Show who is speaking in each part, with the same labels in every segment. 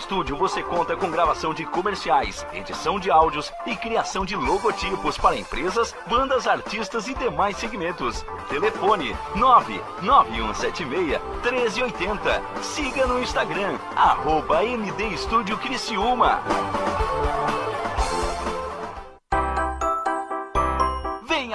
Speaker 1: Estúdio você conta com gravação de comerciais, edição de áudios e criação de logotipos para empresas, bandas, artistas e demais segmentos. Telefone 99176 1380. Siga no Instagram, arroba Estúdio Criciúma.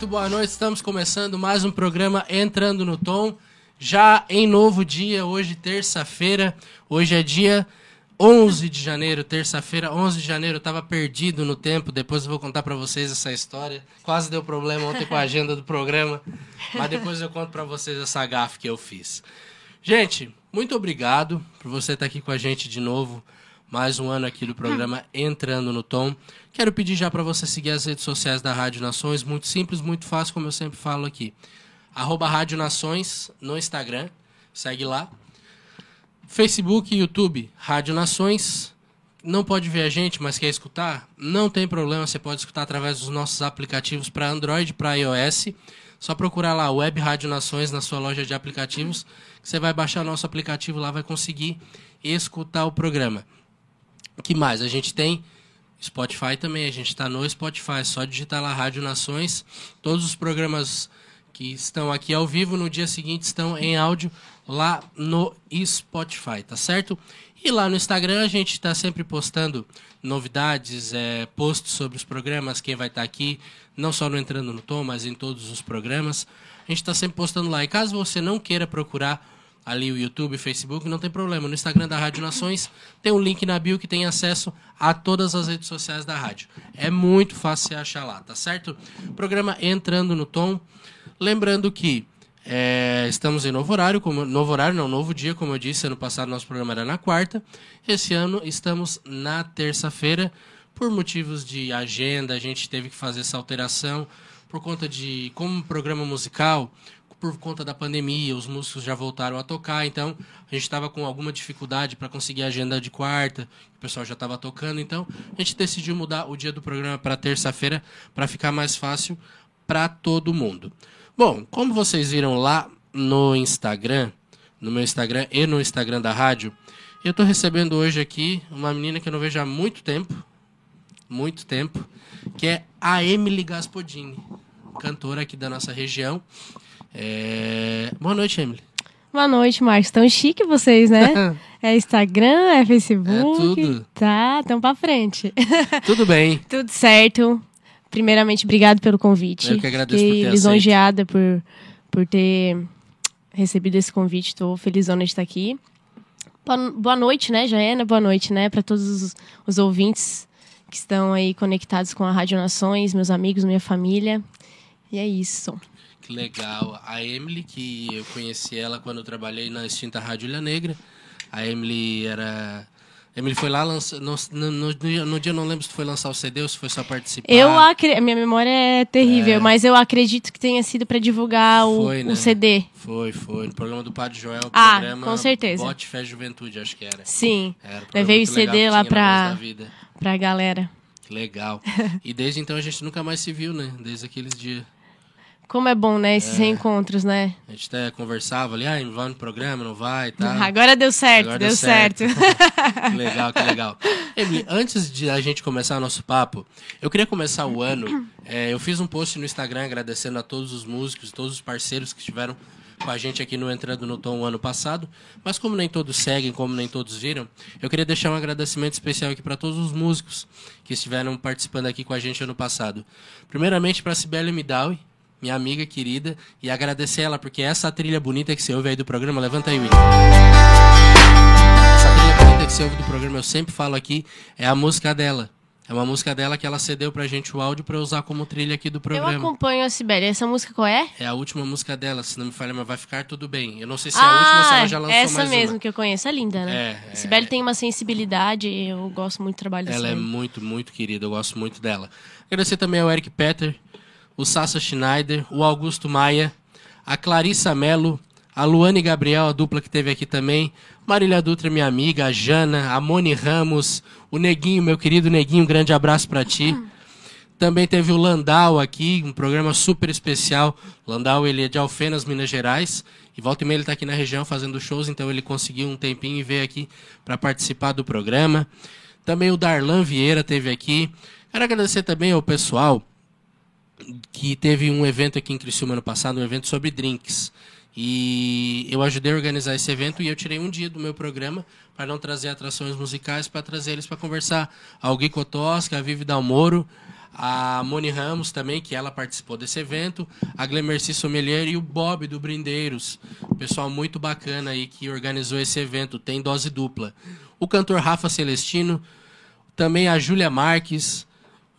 Speaker 2: Muito boa noite. Estamos começando mais um programa Entrando no Tom. Já em novo dia, hoje, terça-feira. Hoje é dia 11 de janeiro, terça-feira, 11 de janeiro. Eu tava perdido no tempo. Depois eu vou contar para vocês essa história. Quase deu problema ontem com a agenda do programa. Mas depois eu conto para vocês essa gafe que eu fiz. Gente, muito obrigado por você estar aqui com a gente de novo. Mais um ano aqui do programa Entrando no Tom. Quero pedir já para você seguir as redes sociais da Rádio Nações. Muito simples, muito fácil, como eu sempre falo aqui. Arroba Rádio Nações no Instagram. Segue lá. Facebook e YouTube, Rádio Nações. Não pode ver a gente, mas quer escutar? Não tem problema, você pode escutar através dos nossos aplicativos para Android e para iOS. Só procurar lá Web Rádio Nações na sua loja de aplicativos, você vai baixar nosso aplicativo lá, vai conseguir escutar o programa. Que mais? A gente tem Spotify também, a gente está no Spotify, é só digitar lá Rádio Nações. Todos os programas que estão aqui ao vivo no dia seguinte estão em áudio lá no Spotify, tá certo? E lá no Instagram a gente está sempre postando novidades, é, posts sobre os programas, quem vai estar tá aqui, não só no Entrando no Tom, mas em todos os programas. A gente está sempre postando lá. E caso você não queira procurar ali o YouTube, Facebook, não tem problema. No Instagram da Rádio Nações tem um link na bio que tem acesso a todas as redes sociais da rádio. É muito fácil você achar lá, tá certo? Programa Entrando no Tom. Lembrando que É, estamos em novo horário, como, novo horário, não, novo dia, como eu disse, ano passado nosso programa era na quarta. Esse ano estamos na terça-feira. Por motivos de agenda, a gente teve que fazer essa alteração por conta de, como programa musical, por conta da pandemia, os músicos já voltaram a tocar, então a gente estava com alguma dificuldade para conseguir a agenda de quarta, o pessoal já estava tocando, então a gente decidiu mudar o dia do programa para terça-feira para ficar mais fácil para todo mundo. Bom, como vocês viram lá no Instagram, no meu Instagram e no Instagram da rádio, eu estou recebendo hoje aqui uma menina que eu não vejo há muito tempo, muito tempo, que é a Emily Gaspodini, cantora aqui da nossa região. É... Boa noite, Emily.
Speaker 3: Boa noite, Marcos. Tão chique vocês, né? É Instagram, é Facebook.
Speaker 2: É tudo.
Speaker 3: Tá, tão pra frente.
Speaker 2: Tudo bem.
Speaker 3: tudo certo. Primeiramente, obrigado pelo convite.
Speaker 2: Eu que agradeço por
Speaker 3: Fiquei
Speaker 2: ter
Speaker 3: lisonjeada por, por ter recebido esse convite. Estou felizona de estar aqui. Boa, boa noite, né, Jaena? Boa noite, né, para todos os, os ouvintes que estão aí conectados com a Rádio Nações, meus amigos, minha família. E é isso.
Speaker 2: Que legal. A Emily, que eu conheci ela quando eu trabalhei na extinta Rádio Ilha Negra. A Emily era. Emily foi lá lançar. No, no, no dia- no dia eu não lembro se foi lançar o CD ou se foi só participar.
Speaker 3: Eu acredito. Minha memória é terrível, mas eu acredito que tenha sido para divulgar o,
Speaker 2: Foi, né?
Speaker 3: o CD.
Speaker 2: Foi, foi. No programa do Padre Joel, o
Speaker 3: Ah,
Speaker 2: programa
Speaker 3: com certeza.
Speaker 2: Bote Fé Juventude, acho que era.
Speaker 3: Sim,
Speaker 2: Era
Speaker 3: Levei o CD lá pra- pra galera.
Speaker 2: Que legal. E desde então a gente nunca mais se viu, né? Desde aqueles dias.
Speaker 3: Como é bom, né? Esses reencontros, né?
Speaker 2: A gente até conversava ali, ah, vai no programa, não vai e tal.
Speaker 3: Agora deu certo,
Speaker 2: Agora
Speaker 3: deu,
Speaker 2: deu
Speaker 3: certo.
Speaker 2: Que legal, que legal. Emily, antes de a gente começar o nosso papo, eu queria começar o ano. é, eu fiz um post no Instagram agradecendo a todos os músicos, todos os parceiros que estiveram com a gente aqui no Entrando no Tom o ano passado. Mas como nem todos seguem, como nem todos viram, eu queria deixar um agradecimento especial aqui para todos os músicos que estiveram participando aqui com a gente ano passado. Primeiramente para Sibeli Midawi, minha amiga querida, e agradecer ela porque essa trilha bonita que você ouve aí do programa, levanta aí, William. Essa trilha bonita que você ouve do programa, eu sempre falo aqui, é a música dela. É uma música dela que ela cedeu pra gente o áudio pra eu usar como trilha aqui do
Speaker 3: Eu
Speaker 2: programa.
Speaker 3: acompanho a Sibeli. Essa música qual é?
Speaker 2: É a última música dela, se não me falha, mas vai ficar tudo bem. Eu não sei se é a última ou se ela já lançou
Speaker 3: Ah, essa
Speaker 2: mais
Speaker 3: mesmo
Speaker 2: uma.
Speaker 3: que eu conheço. É linda, né?
Speaker 2: É, é.
Speaker 3: Sibeli tem uma sensibilidade. Eu gosto muito do trabalho da
Speaker 2: Ela é muito, muito querida, eu gosto muito dela. Agradecer também ao Eric Petter, o Sassa Schneider, o Augusto Maia, a Clarissa Mello, a Luane Gabriel, a dupla que teve aqui também, Marília Dutra, minha amiga, a Jana, a Moni Ramos, o Neguinho, meu querido Neguinho, um grande abraço pra ti. Também teve o Landau aqui, um programa super especial. Landau, ele é de Alfenas, Minas Gerais. E volta e meia ele está aqui na região fazendo shows, então ele conseguiu um tempinho e veio aqui para participar do programa. Também o Darlan Vieira teve aqui. Quero agradecer também ao pessoal que teve um evento aqui em Criciúma ano passado, um evento sobre drinks. E eu ajudei a organizar esse evento e eu tirei um dia do meu programa para não trazer atrações musicais, para trazer eles para conversar. A Gui Kotoski, a Vivi Dalmoro, a Moni Ramos também, que ela participou desse evento, a Glemercy Sommelier e o Bob do Brindeiros. Pessoal muito bacana aí que organizou esse evento, tem dose dupla. O cantor Rafa Celestino, também a Júlia Marques,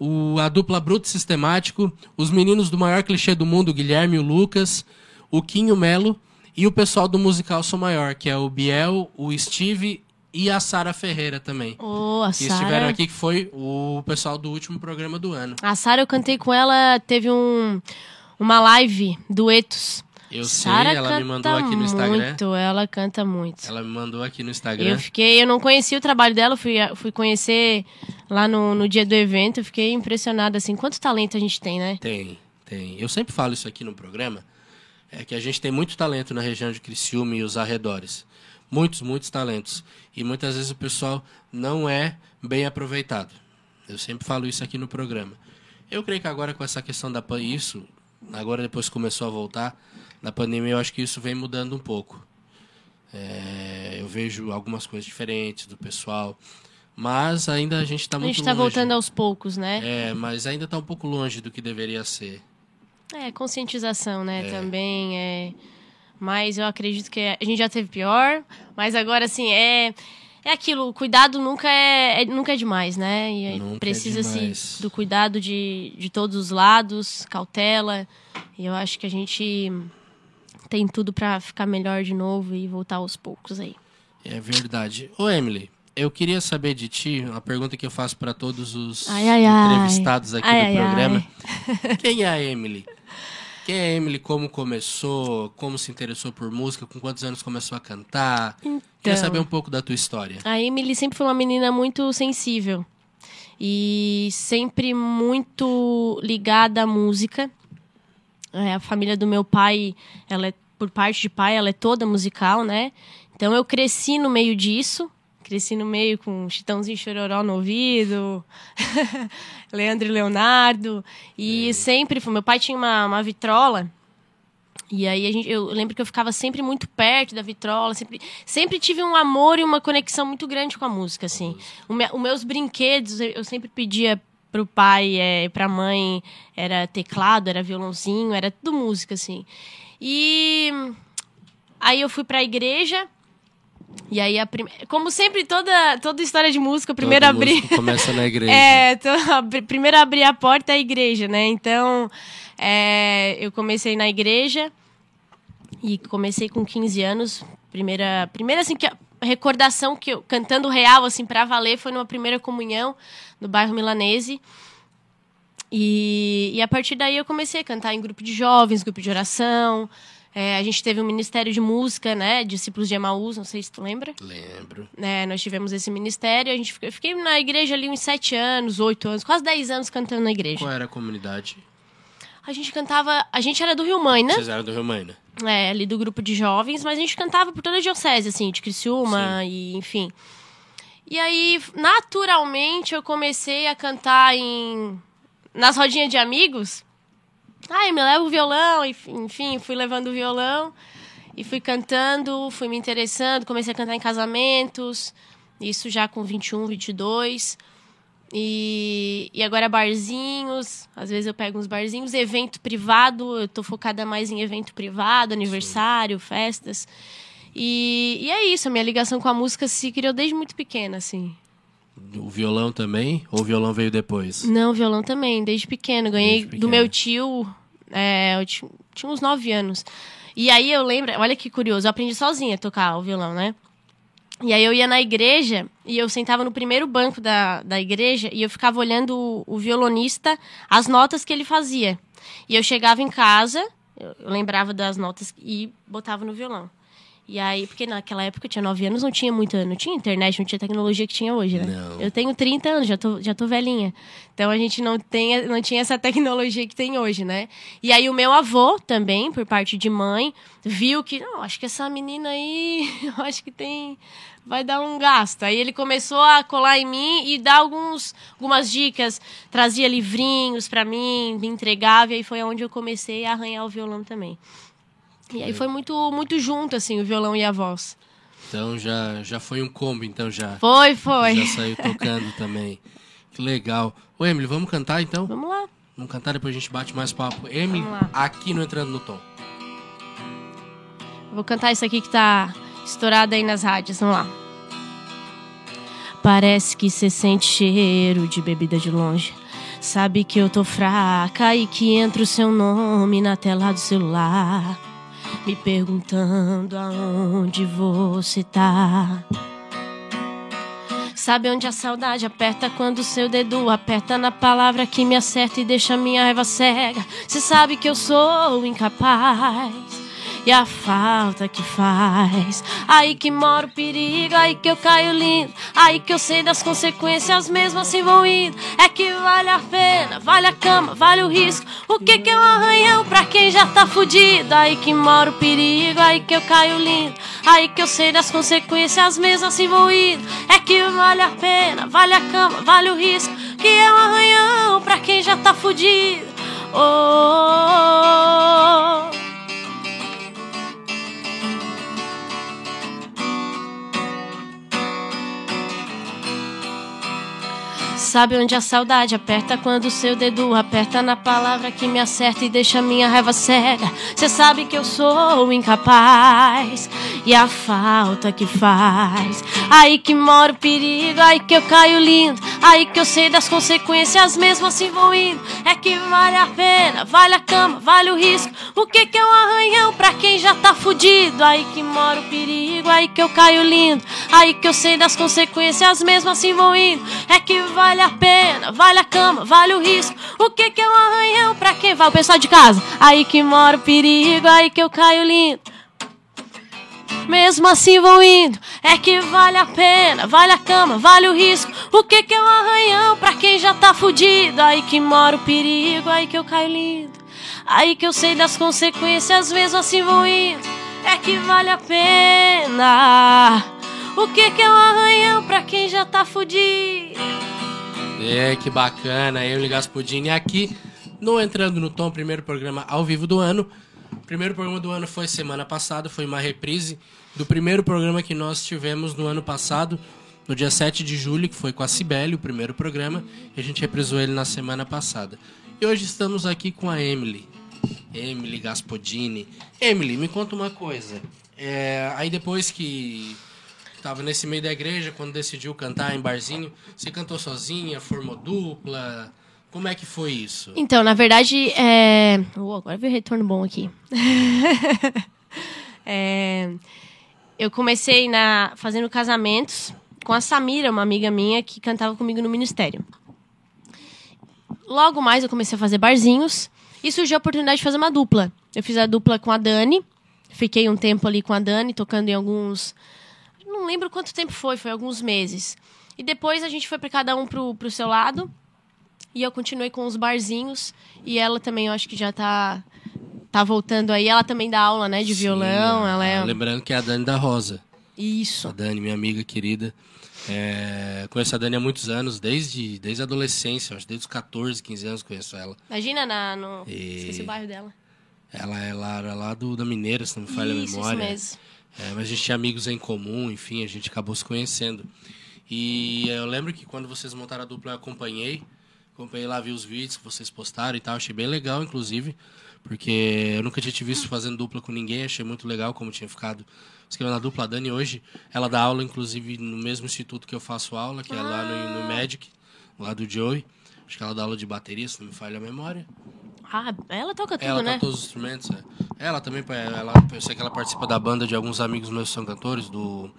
Speaker 2: o, a dupla Bruto Sistemático, os meninos do maior clichê do mundo, Guilherme e o Lucas, o Quinho Melo e o pessoal do musical Sou Maior, que é o Biel, o Steve e a Sara Ferreira também.
Speaker 3: Oh, a
Speaker 2: Que estiveram
Speaker 3: Sara.
Speaker 2: aqui, que foi o pessoal do último programa do ano.
Speaker 3: A Sara, eu cantei com ela. Teve um, uma live, duetos.
Speaker 2: Eu
Speaker 3: Sara
Speaker 2: sei, ela me mandou aqui no Instagram.
Speaker 3: Muito, ela canta muito.
Speaker 2: Ela me mandou aqui no Instagram.
Speaker 3: Eu fiquei, eu não conhecia o trabalho dela, fui, fui conhecer lá no, no dia do evento, eu fiquei impressionada, assim, quanto talento a gente tem, né?
Speaker 2: Tem, tem. Eu sempre falo isso aqui no programa, é que a gente tem muito talento na região de Criciúma e os arredores. Muitos, muitos talentos. E muitas vezes o pessoal não é bem aproveitado. Eu sempre falo isso aqui no programa. Eu creio que agora com essa questão da pan- isso, agora depois que começou a voltar, na pandemia eu acho que isso vem mudando um pouco. É, eu vejo algumas coisas diferentes do pessoal, mas ainda a gente está
Speaker 3: A
Speaker 2: muito
Speaker 3: gente tá
Speaker 2: longe.
Speaker 3: voltando aos poucos, né?
Speaker 2: É, mas ainda está um pouco longe do que deveria ser.
Speaker 3: É, conscientização, né, também, é... Mas eu acredito que a gente já teve pior, mas agora, assim, é... É aquilo, o cuidado nunca é, é- nunca é demais, né? E
Speaker 2: Nunca é
Speaker 3: precisa-se
Speaker 2: demais.
Speaker 3: do cuidado de, de todos os lados, cautela. E eu acho que a gente tem tudo pra ficar melhor de novo e voltar aos poucos aí.
Speaker 2: É verdade. Ô, Emily, eu queria saber de ti, uma pergunta que eu faço para todos os
Speaker 3: Ai, ai,
Speaker 2: entrevistados aqui
Speaker 3: Ai,
Speaker 2: do programa. Quem é a Emily? Quem é a Emily? Como começou? Como se interessou por música? Com quantos anos começou a cantar? Queria
Speaker 3: Então.
Speaker 2: saber um pouco da tua história.
Speaker 3: A Emily sempre foi uma menina muito sensível e sempre muito ligada à música. É, a família do meu pai, ela é, por parte de pai, ela é toda musical, né? Então eu cresci no meio disso. Cresci no meio com Chitãozinho Chororó no ouvido, Leandro e Leonardo. E sempre foi. Meu pai tinha uma, uma vitrola e aí a gente, eu lembro que eu ficava sempre muito perto da vitrola, sempre, sempre tive um amor e uma conexão muito grande com a música, assim. O me- os meus brinquedos, eu, sempre pedia pro pai e pra mãe, era teclado, era violãozinho, era tudo música, assim. E aí eu fui pra igreja, e aí a prim... como sempre toda toda história de música, primeiro
Speaker 2: Todo
Speaker 3: abrir
Speaker 2: começa na igreja.
Speaker 3: é, abri- primeiro abrir a porta é a igreja, né? Então, é, eu comecei na igreja e comecei com 15 anos. Primeira, primeira assim, que a recordação que eu, cantando real, assim, pra valer, foi numa primeira comunhão no bairro Milanese. E, e a partir daí eu comecei a cantar em grupo de jovens, grupo de oração. É, a gente teve um ministério de música, né? Discípulos de Emaús, não sei se tu lembra
Speaker 2: Lembro.
Speaker 3: né, nós tivemos esse ministério, a gente eu fiquei na igreja ali uns sete anos, oito anos, quase dez anos cantando na igreja.
Speaker 2: Qual era a comunidade?
Speaker 3: A gente cantava, a gente era do Rio Mãe, né?
Speaker 2: Vocês eram do Rio Maina.
Speaker 3: É, ali do grupo de jovens, mas a gente cantava por toda a diocese, assim, de Criciúma e enfim. E aí, naturalmente, eu comecei a cantar em nas rodinhas de amigos. Ai, me leva o violão, enfim, fui levando o violão e fui cantando, fui me interessando, comecei a cantar em casamentos, isso já com 21, 22. E, e agora barzinhos, às vezes eu pego uns barzinhos, evento privado, eu tô focada mais em evento privado, aniversário, festas. E, e é isso, a minha ligação com a música se criou desde muito pequena, assim.
Speaker 2: O violão também? Ou o violão veio depois?
Speaker 3: Não, violão também, desde pequeno. Ganhei
Speaker 2: Desde pequeno.
Speaker 3: do meu tio, é, eu ti- tinha uns nove anos. E aí eu lembro, olha que curioso, eu aprendi sozinha a tocar o violão, né? E aí eu ia na igreja e eu sentava no primeiro banco da, da igreja e eu ficava olhando o, o violonista, as notas que ele fazia. E eu chegava em casa, eu, eu lembrava das notas e botava no violão. E aí, porque naquela época eu tinha nove anos, não tinha muita, não tinha internet, não tinha tecnologia que tinha hoje, né?
Speaker 2: Não.
Speaker 3: Eu tenho 30 anos, já tô, já tô velhinha. Então a gente não, tem, não tinha essa tecnologia que tem hoje, né? E aí o meu avô também, por parte de mãe, viu que, não, acho que essa menina aí, acho que tem. Vai dar um gasto. Aí ele começou a colar em mim e dar alguns, algumas dicas, trazia livrinhos pra mim, me entregava, e aí foi onde eu comecei a arranhar o violão também. E aí foi muito, muito junto, assim, o violão e a voz.
Speaker 2: Então já, já foi um combo, então já.
Speaker 3: Foi, foi.
Speaker 2: Já saiu tocando também. Que legal. Ô, Emily, vamos cantar então?
Speaker 3: Vamos lá.
Speaker 2: Vamos cantar, depois a gente bate mais papo. Emily, aqui no Entrando no Tom.
Speaker 3: Vou cantar isso aqui que tá estourado aí nas rádios. Vamos lá. Parece que cê sente cheiro de bebida de longe. Sabe que eu tô fraca e que entra o seu nome na tela do celular. Me perguntando aonde você tá. Sabe onde a saudade aperta quando seu dedo aperta na palavra que me acerta e deixa minha raiva cega. Cê sabe que eu sou incapaz. E a falta que faz. Aí que mora o perigo, aí que eu caio lindo. Aí que eu sei das consequências, mesmo assim vão indo. É que vale a pena, vale a cama, vale o risco. O que que é um arranhão pra quem já tá fudido? Aí que mora o perigo, aí que eu caio lindo. Aí que eu sei das consequências, mesmo assim vou indo. É que vale a pena, vale a cama, vale o risco. Que é um arranhão pra quem já tá fudido. Oh, oh, oh. Sabe onde a saudade aperta quando seu dedo aperta na palavra que me acerta e deixa minha raiva cega. Cê sabe que eu sou incapaz e a falta que faz. Aí que mora o perigo, aí que eu caio lindo, aí que eu sei das consequências, mesmo assim vou indo. É que vale a pena, vale a cama, vale o risco. O que que é um arranhão pra quem já tá fudido? Aí que mora o perigo, aí que eu caio lindo, aí que eu sei das consequências, mesmo assim vou indo. É que vale a pena, vale a cama, vale o risco. O que que é um arranhão pra quem vai? O pessoal de casa. Aí que mora o perigo, aí que eu caio lindo. Mesmo assim vou indo, é que vale a pena, vale a cama, vale o risco. O que que é um arranhão pra quem já tá fudido? Aí que mora o perigo, aí que eu caio lindo. Aí que eu sei das consequências, mesmo assim vou indo. É que vale a pena. O que que é um arranhão pra quem já tá fudido?
Speaker 2: É, que bacana. Eu, Ligas Pudim, aqui no Entrando no Tom, primeiro programa ao vivo do ano. Primeiro programa do ano foi semana passada, foi uma reprise do primeiro programa que nós tivemos no ano passado, no dia 7 de julho, que foi com a Cibele, o primeiro programa, e a gente reprisou ele na semana passada. E hoje estamos aqui com a Emily. Emily Gaspodini. Emily, me conta uma coisa. É, aí depois que tava nesse meio da igreja, quando decidiu cantar em barzinho, você cantou sozinha, formou dupla? Como é que foi isso?
Speaker 3: Então, na verdade, é. Oh, agora veio retorno bom aqui. É, Eu comecei na fazendo casamentos com a Samira, uma amiga minha que cantava comigo no ministério. Logo mais eu comecei a fazer barzinhos e surgiu a oportunidade de fazer uma dupla. Eu fiz a dupla com a Dani, fiquei um tempo ali com a Dani, tocando em alguns. Não lembro quanto tempo foi, foi alguns meses. E depois a gente foi para cada um pro, pro seu lado. E eu continuei com os barzinhos. E ela também, eu acho que já tá, tá voltando aí. Ela também dá aula, né, de violão.
Speaker 2: Sim,
Speaker 3: ela é.
Speaker 2: Lembrando que é a Dani da Rosa. A
Speaker 3: Isso.
Speaker 2: Dani, minha amiga querida. É, conheço a Dani há muitos anos, desde, desde a adolescência, acho, desde os 14, 15 anos conheço ela.
Speaker 3: Imagina na, no.
Speaker 2: E-
Speaker 3: Esqueci o bairro dela.
Speaker 2: Ela é lá, era lá do, da Mineira, se não me falha a
Speaker 3: isso,
Speaker 2: memória.
Speaker 3: isso mesmo.
Speaker 2: É, mas a gente tinha amigos em comum, enfim, a gente acabou se conhecendo. E eu lembro que quando vocês montaram a dupla, eu acompanhei. Acompanhei lá, vi os vídeos que vocês postaram e tal. Achei bem legal, inclusive. Porque eu nunca tinha te visto fazendo dupla com ninguém. Achei muito legal como tinha ficado escrevendo a dupla. A Dani hoje, ela dá aula, inclusive, no mesmo instituto que eu faço aula, que é lá no, no Magic, lá do Joey. Acho que ela dá aula de bateria, se não me falha a memória.
Speaker 3: Ah, ela toca tudo,
Speaker 2: Ela
Speaker 3: né?
Speaker 2: toca todos os instrumentos. é. Ela também, ela, eu sei que ela participa da banda de alguns amigos meus que são cantores, do,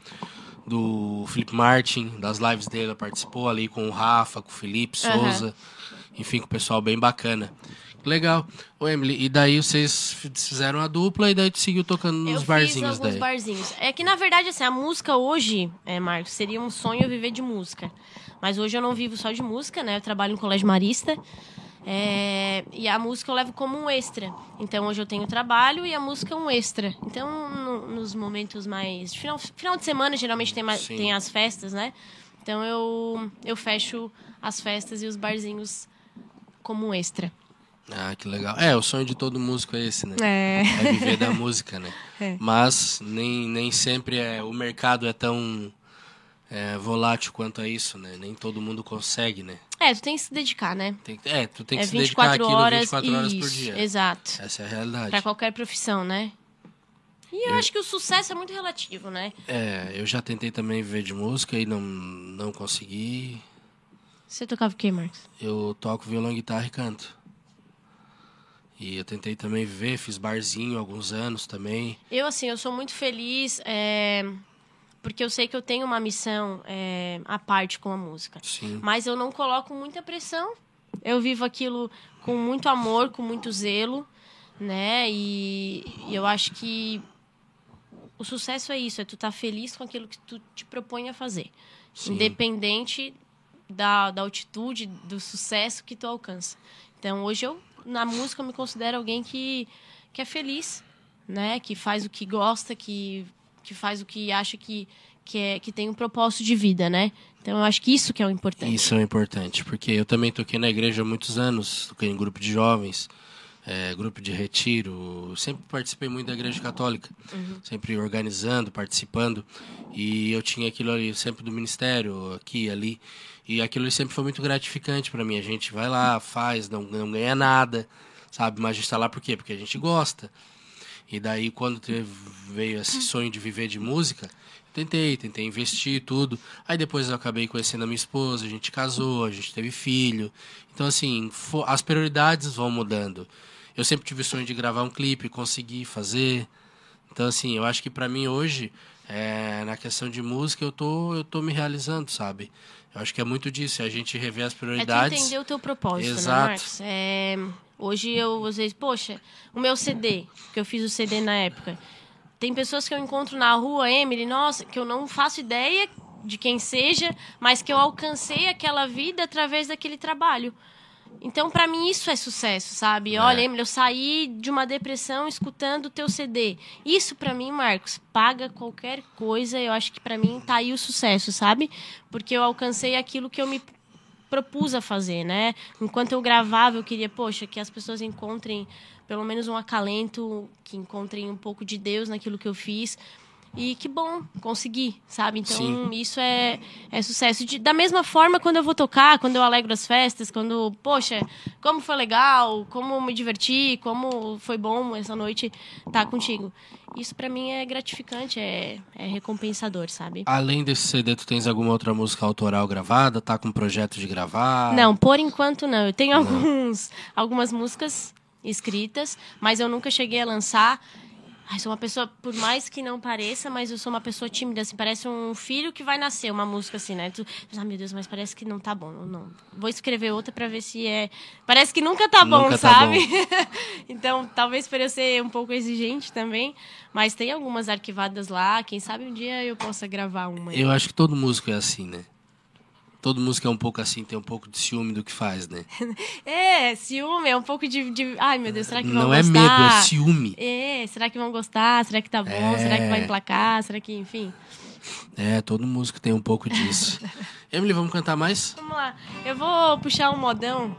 Speaker 2: do Felipe Martin, das lives dele, ela participou ali com o Rafa, com o Felipe. Souza, enfim, com o pessoal bem bacana. Legal. Ô, Emily, e daí vocês fizeram a dupla e daí tu seguiu tocando
Speaker 3: Eu
Speaker 2: nos
Speaker 3: fiz
Speaker 2: barzinhos
Speaker 3: alguns
Speaker 2: daí.
Speaker 3: barzinhos. É que, na verdade, assim, a música hoje, é, Marcos, seria um sonho eu viver de música. Mas hoje eu não vivo só de música, né? Eu trabalho no Colégio Marista. É, e a música eu levo como um extra. Então, hoje eu tenho trabalho e a música é um extra. Então, no- nos momentos mais... Final, final de semana, geralmente, tem,
Speaker 2: Sim.
Speaker 3: tem as festas, né? Então, eu, eu fecho as festas e os barzinhos como um extra.
Speaker 2: Ah, que legal. É, o sonho de todo músico é esse, né?
Speaker 3: É.
Speaker 2: É viver da música, né?
Speaker 3: É.
Speaker 2: Mas nem, nem sempre é, o mercado é tão é, volátil quanto a isso, né? Nem todo mundo consegue, né?
Speaker 3: É, tu tem que se dedicar, né?
Speaker 2: Tem, é, tu tem que
Speaker 3: é
Speaker 2: se dedicar
Speaker 3: 24
Speaker 2: àquilo
Speaker 3: horas,
Speaker 2: 24 horas por
Speaker 3: isso,
Speaker 2: dia.
Speaker 3: Exato.
Speaker 2: Essa é a realidade.
Speaker 3: Pra qualquer profissão, né? E eu acho que o sucesso é muito relativo, né?
Speaker 2: É, eu já tentei também viver de música e não, não consegui.
Speaker 3: Você tocava o quê, Marcos?
Speaker 2: Eu toco violão, guitarra e canto. E eu tentei também viver, fiz barzinho há alguns anos também.
Speaker 3: Eu, assim, eu sou muito feliz é, porque eu sei que eu tenho uma missão é, à parte com a música.
Speaker 2: Sim.
Speaker 3: Mas eu não coloco muita pressão. Eu vivo aquilo com muito amor, com muito zelo, né? E, e eu acho que o sucesso é isso, é tu estar feliz com aquilo que tu te propõe a fazer.
Speaker 2: Sim.
Speaker 3: Independente da, da altitude, do sucesso que tu alcança. Então, hoje eu, na música, eu me considero alguém que, que é feliz, né? Que faz o que gosta, que, que faz o que acha que, que, é, que tem um propósito de vida, né? Então, eu acho que isso que é o importante.
Speaker 2: Isso é importante, porque eu também toquei na igreja há muitos anos, toquei em grupo de jovens, é, grupo de retiro. Sempre participei muito da Igreja Católica, sempre organizando, participando. E eu tinha aquilo ali sempre do ministério, aqui, ali. E aquilo ali sempre foi muito gratificante para mim. A gente vai lá, faz, não, não ganha nada, sabe? Mas a gente está lá por quê? Porque a gente gosta. E daí, quando teve, veio esse sonho de viver de música, tentei, tentei investir tudo. Aí depois eu acabei conhecendo a minha esposa, a gente casou, a gente teve filho. Então, assim, as prioridades vão mudando. Eu sempre tive o sonho de gravar um clipe, consegui fazer. Então, assim, eu acho que pra mim hoje, é, na questão de música, eu tô, eu tô me realizando, sabe? Eu acho que é muito disso, é a gente rever as
Speaker 3: É tu
Speaker 2: prioridades.
Speaker 3: entender o teu propósito, né,
Speaker 2: Exato.
Speaker 3: Marcos? É, hoje eu, às vezes, poxa, o meu CD, que eu fiz o CD na época. Tem pessoas que eu encontro na rua, Emily, nossa, que eu não faço ideia de quem seja, mas que eu alcancei aquela vida através daquele trabalho. Então, pra mim, isso é sucesso, sabe? Olha, Emily, eu saí de uma depressão escutando o teu CD. Isso, pra mim, Marcos, paga qualquer coisa. Eu acho que pra mim tá aí o sucesso, sabe? Porque eu alcancei aquilo que eu me propus a fazer, né? Enquanto eu gravava, eu queria, poxa, que as pessoas encontrem pelo menos um acalento, que encontrem um pouco de Deus naquilo que eu fiz. E que bom, consegui, sabe? Então,
Speaker 2: Sim.
Speaker 3: isso é, é sucesso. De- da mesma forma, quando eu vou tocar, quando eu alegro as festas, quando, poxa, como foi legal, como me diverti, como foi bom essa noite estar contigo. Isso pra mim é gratificante, é, é recompensador, sabe?
Speaker 2: Além desse CD, tu tens alguma outra música autoral gravada? Tá com projeto de gravar?
Speaker 3: Não, por enquanto não. Eu tenho alguns, algumas músicas escritas, mas eu nunca cheguei a lançar. Ai, sou uma pessoa, por mais que não pareça, mas eu sou uma pessoa tímida, assim, parece um filho que vai nascer, uma música assim, né? Tu, ah, meu Deus, mas parece que não tá bom. Não, não. Vou escrever outra pra ver se é. Parece que nunca tá bom,
Speaker 2: Nunca tá
Speaker 3: sabe? então, talvez por eu ser um pouco exigente também, mas tem algumas arquivadas lá, quem sabe um dia eu possa gravar uma.
Speaker 2: Eu acho que todo músico é assim, né? Todo músico é um pouco assim, tem um pouco de ciúme do que faz, né?
Speaker 3: É, ciúme, é um pouco de. de- Ai, meu Deus, será que
Speaker 2: Não é
Speaker 3: gostar?
Speaker 2: medo, é ciúme.
Speaker 3: É, será que vão gostar? Será que tá bom? Será que vai
Speaker 2: É.
Speaker 3: emplacar? Será que, enfim.
Speaker 2: É, todo músico tem um pouco disso. Emily, vamos cantar mais?
Speaker 3: Vamos lá. Eu vou puxar um modão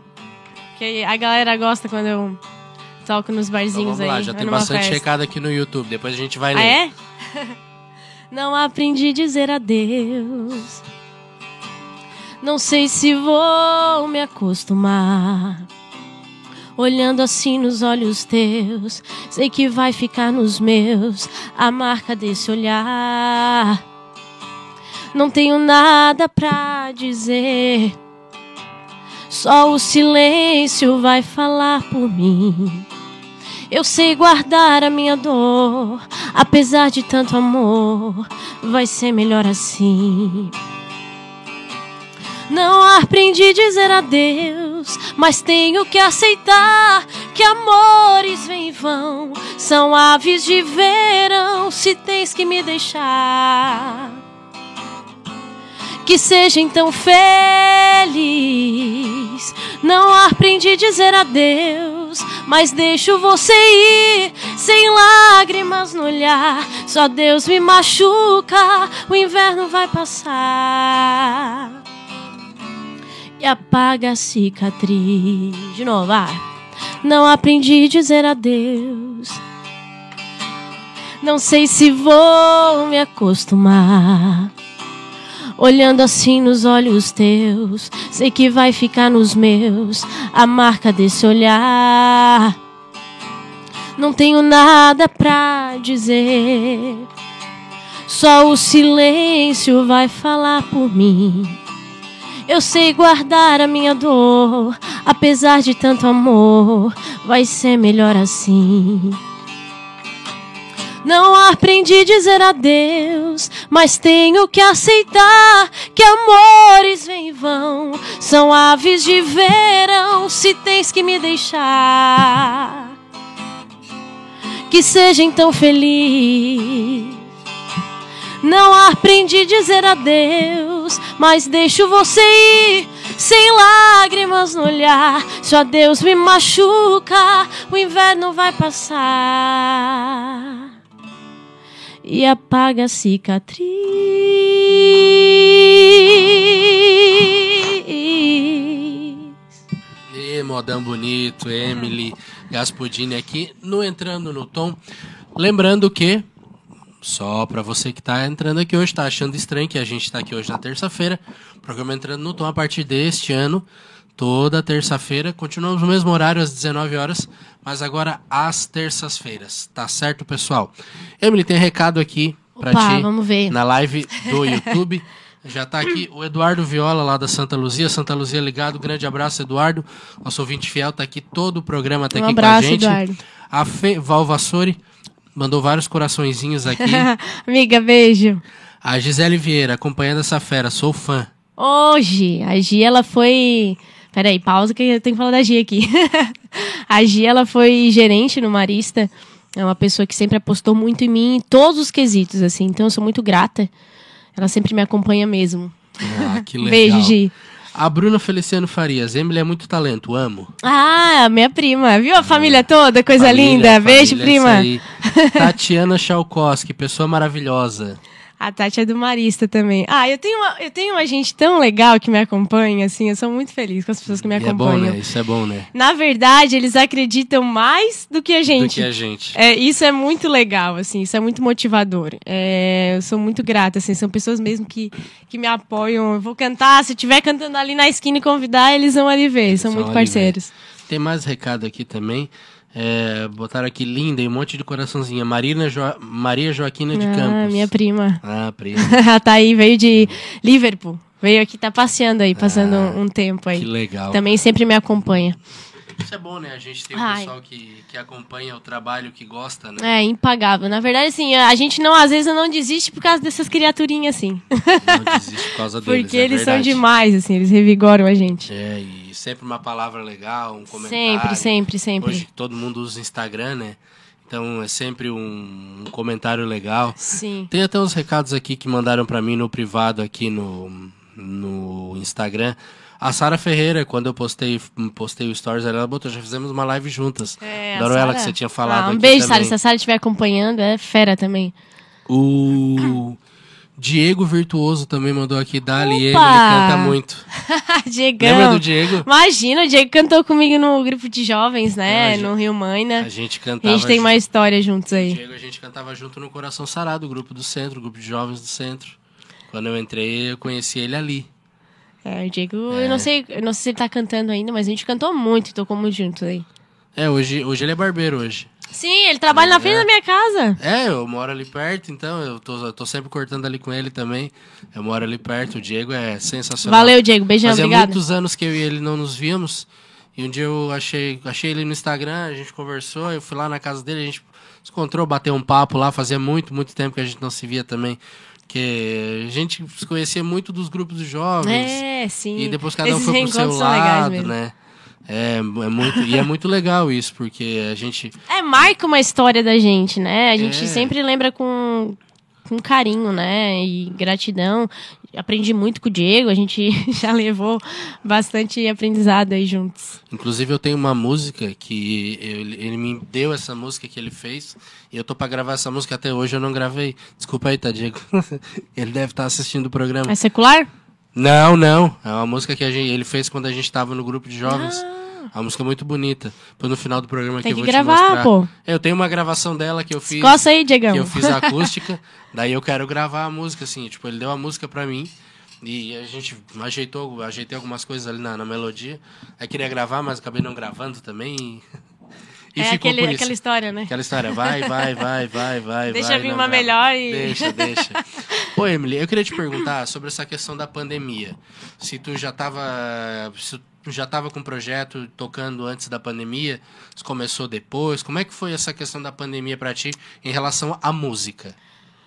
Speaker 3: que a galera gosta quando eu toco nos
Speaker 2: Então
Speaker 3: barzinhos
Speaker 2: vamos lá,
Speaker 3: aí.
Speaker 2: já tem bastante
Speaker 3: festa.
Speaker 2: aqui no YouTube, depois a gente vai
Speaker 3: Ah,
Speaker 2: ler.
Speaker 3: é? Não aprendi a dizer adeus. Não sei se vou me acostumar. Olhando assim nos olhos teus, sei que vai ficar nos meus a marca desse olhar. Não tenho nada pra dizer, só o silêncio vai falar por mim. Eu sei guardar a minha dor, apesar de tanto amor, vai ser melhor assim. Não aprendi a dizer adeus, mas tenho que aceitar que amores vêm e vão, são aves de verão, se tens que me deixar. Que seja então feliz. Não aprendi a dizer adeus, mas deixo você ir sem lágrimas no olhar. Só Deus me machuca, o inverno vai passar e apaga a cicatriz. De novo, vai. Não aprendi a dizer adeus. Não sei se vou me acostumar. Olhando assim nos olhos teus, sei que vai ficar nos meus a marca desse olhar. Não tenho nada pra dizer, só o silêncio vai falar por mim. Eu sei guardar a minha dor, apesar de tanto amor, vai ser melhor assim. Não aprendi a dizer adeus, mas tenho que aceitar que amores vêm e vão, são aves de verão, se tens que me deixar. Que seja então feliz. Não aprendi a dizer adeus, mas deixo você ir sem lágrimas no olhar. Só Deus me machuca, o inverno vai passar e apaga a cicatriz.
Speaker 2: E Modão Bonito, Emily, Gaspodini aqui no Entrando no Tom. Lembrando que, só para você que tá entrando aqui hoje, tá achando estranho que a gente tá aqui hoje na terça-feira, programa Entrando no Tom a partir deste ano, toda terça-feira, continuamos no mesmo horário às 19 horas, mas agora às terças-feiras, tá certo, pessoal? Emily, tem recado aqui pra
Speaker 3: Opa,
Speaker 2: ti
Speaker 3: vamos ver.
Speaker 2: na live do YouTube. Já tá aqui o Eduardo Viola, lá da Santa Luzia. Santa Luzia ligado. Grande abraço, Eduardo. Nosso ouvinte fiel tá aqui todo o programa, tá
Speaker 3: Um
Speaker 2: aqui
Speaker 3: abraço,
Speaker 2: com a gente.
Speaker 3: Eduardo.
Speaker 2: A Fê Valvassori mandou vários coraçõezinhos aqui.
Speaker 3: Amiga, beijo.
Speaker 2: a Gisele Vieira, acompanhando essa fera, sou fã.
Speaker 3: Hoje, a Gi, ela foi. Peraí, pausa que eu tenho que falar da Gi aqui. a Gi, ela foi gerente no Marista. É uma pessoa que sempre apostou muito em mim, em todos os quesitos, assim. Então eu sou muito grata. Ela sempre me acompanha mesmo.
Speaker 2: Ah, que legal.
Speaker 3: Beijo, Gi.
Speaker 2: A Bruna Feliciano Farias, Emily é muito talento, amo.
Speaker 3: Ah, minha prima. Viu a família toda? Coisa
Speaker 2: Família,
Speaker 3: linda. Beijo,
Speaker 2: família,
Speaker 3: prima.
Speaker 2: isso aí. Tatiana Chalkowski, pessoa maravilhosa.
Speaker 3: A Tati é do Marista também. Ah, eu tenho, uma, eu tenho uma gente tão legal que me acompanha, assim. Eu sou muito feliz com as pessoas que me
Speaker 2: E é bom,
Speaker 3: acompanham.
Speaker 2: né? Isso é bom, né?
Speaker 3: Na verdade, eles acreditam mais do que a
Speaker 2: Do
Speaker 3: gente.
Speaker 2: que a gente.
Speaker 3: É, isso é muito legal, assim, isso é muito motivador. É, eu sou muito grata, assim, são pessoas mesmo que, que me apoiam. Eu vou cantar, se eu estiver cantando ali na esquina e convidar, eles vão ali ver, são
Speaker 2: vão
Speaker 3: muito parceiros.
Speaker 2: Tem mais recado aqui também. É, botaram aqui linda e um monte de coraçãozinha. Marina jo... Maria Joaquina de
Speaker 3: Ah,
Speaker 2: Campos.
Speaker 3: minha prima.
Speaker 2: Ah, prima.
Speaker 3: Ela tá aí, veio de Liverpool. Veio aqui, tá passeando aí, passando um, um tempo aí.
Speaker 2: Ah, Que legal.
Speaker 3: Também sempre me acompanha.
Speaker 2: Isso é bom, né? A gente tem o
Speaker 3: Ai.
Speaker 2: pessoal que, que acompanha o trabalho, que gosta, né?
Speaker 3: É, impagável. Na verdade, assim, a gente não, às vezes, não desiste por causa dessas criaturinhas, assim.
Speaker 2: Não desiste por causa deles,
Speaker 3: Porque
Speaker 2: é
Speaker 3: eles são
Speaker 2: verdade.
Speaker 3: demais, assim, eles revigoram a gente.
Speaker 2: É, e sempre uma palavra legal, um comentário.
Speaker 3: Sempre, sempre, sempre.
Speaker 2: Hoje todo mundo usa Instagram, né? Então é sempre um, um comentário legal.
Speaker 3: Sim.
Speaker 2: Tem até uns recados aqui que mandaram pra mim no privado aqui no, no Instagram. A Sara Ferreira, quando eu postei, postei o stories, ela botou, já fizemos uma live juntas.
Speaker 3: É,
Speaker 2: Adoro ela que você tinha falado
Speaker 3: Ah, um beijo. Sara. Se a Sara estiver acompanhando, é fera também.
Speaker 2: O Diego Virtuoso também mandou aqui, Dali, ele, ele canta muito.
Speaker 3: Diegão.
Speaker 2: Lembra do Diego?
Speaker 3: Imagina, o Diego cantou comigo no grupo de jovens, né?
Speaker 2: É, a gente-
Speaker 3: no Rio Maina.
Speaker 2: A gente
Speaker 3: A
Speaker 2: cantava
Speaker 3: gente tem
Speaker 2: junto.
Speaker 3: uma história juntos aí.
Speaker 2: Diego, a gente cantava junto no Coração Sarado, o grupo do centro, o grupo de jovens do centro. Quando eu entrei, eu conheci ele ali.
Speaker 3: É, o Diego,
Speaker 2: É.
Speaker 3: eu não sei, eu não sei se ele tá cantando ainda, mas a gente cantou muito, tocou muito junto aí.
Speaker 2: É, hoje, hoje ele é barbeiro hoje.
Speaker 3: Sim, ele trabalha na frente
Speaker 2: É.
Speaker 3: da minha casa.
Speaker 2: É, eu moro ali perto, então eu tô, eu tô sempre cortando ali com ele também. Eu moro ali perto, o Diego é sensacional.
Speaker 3: Valeu, Diego. Beijão,
Speaker 2: Fazia
Speaker 3: obrigada.
Speaker 2: muitos anos que eu e ele não nos víamos. E um dia eu achei, achei ele no Instagram, a gente conversou, eu fui lá na casa dele, a gente se encontrou, bateu um papo lá, fazia muito, muito tempo que a gente não se via também. Porque a gente se conhecia muito dos grupos de jovens.
Speaker 3: É, sim.
Speaker 2: E depois cada um
Speaker 3: Esses
Speaker 2: foi pro seu
Speaker 3: legais
Speaker 2: lado,
Speaker 3: mesmo.
Speaker 2: né? É, é muito, e é muito legal isso, porque a gente.
Speaker 3: É, marca uma história da gente, né? A gente
Speaker 2: É.
Speaker 3: sempre lembra com, com carinho, né? E gratidão. Aprendi muito com o Diego, a gente já levou bastante aprendizado aí juntos.
Speaker 2: Inclusive, eu tenho uma música que ele, ele me deu essa música que ele fez. E eu tô pra gravar essa música até hoje, eu não gravei. Desculpa aí, tá, Diego? ele deve estar assistindo o programa.
Speaker 3: É secular?
Speaker 2: Não, não. É uma música que a gente, ele fez quando a gente tava no grupo de jovens.
Speaker 3: Ah.
Speaker 2: É uma música muito bonita. Depois no final do programa
Speaker 3: Tem
Speaker 2: aqui eu
Speaker 3: que
Speaker 2: vou te
Speaker 3: gravar,
Speaker 2: mostrar.
Speaker 3: pô.
Speaker 2: Eu tenho uma gravação dela que eu fiz.
Speaker 3: Coça aí, Diegão.
Speaker 2: que eu fiz a acústica. daí eu quero gravar a música, assim. Tipo, ele deu a música pra mim. E a gente ajeitou, ajeitei algumas coisas ali na, na melodia. Aí queria gravar, mas acabei não gravando também. E
Speaker 3: é
Speaker 2: ficou
Speaker 3: aquele,
Speaker 2: por isso.
Speaker 3: aquela história, né?
Speaker 2: Aquela história, vai, vai, vai, vai, vai,
Speaker 3: Deixa
Speaker 2: vai.
Speaker 3: vir
Speaker 2: não
Speaker 3: uma melhor e-
Speaker 2: Deixa, deixa. Pô, Emily, eu queria te perguntar sobre essa questão da pandemia. Se tu já tava, se tu já tava com o projeto tocando antes da pandemia, se começou depois, como é que foi essa questão da pandemia pra ti em relação à música?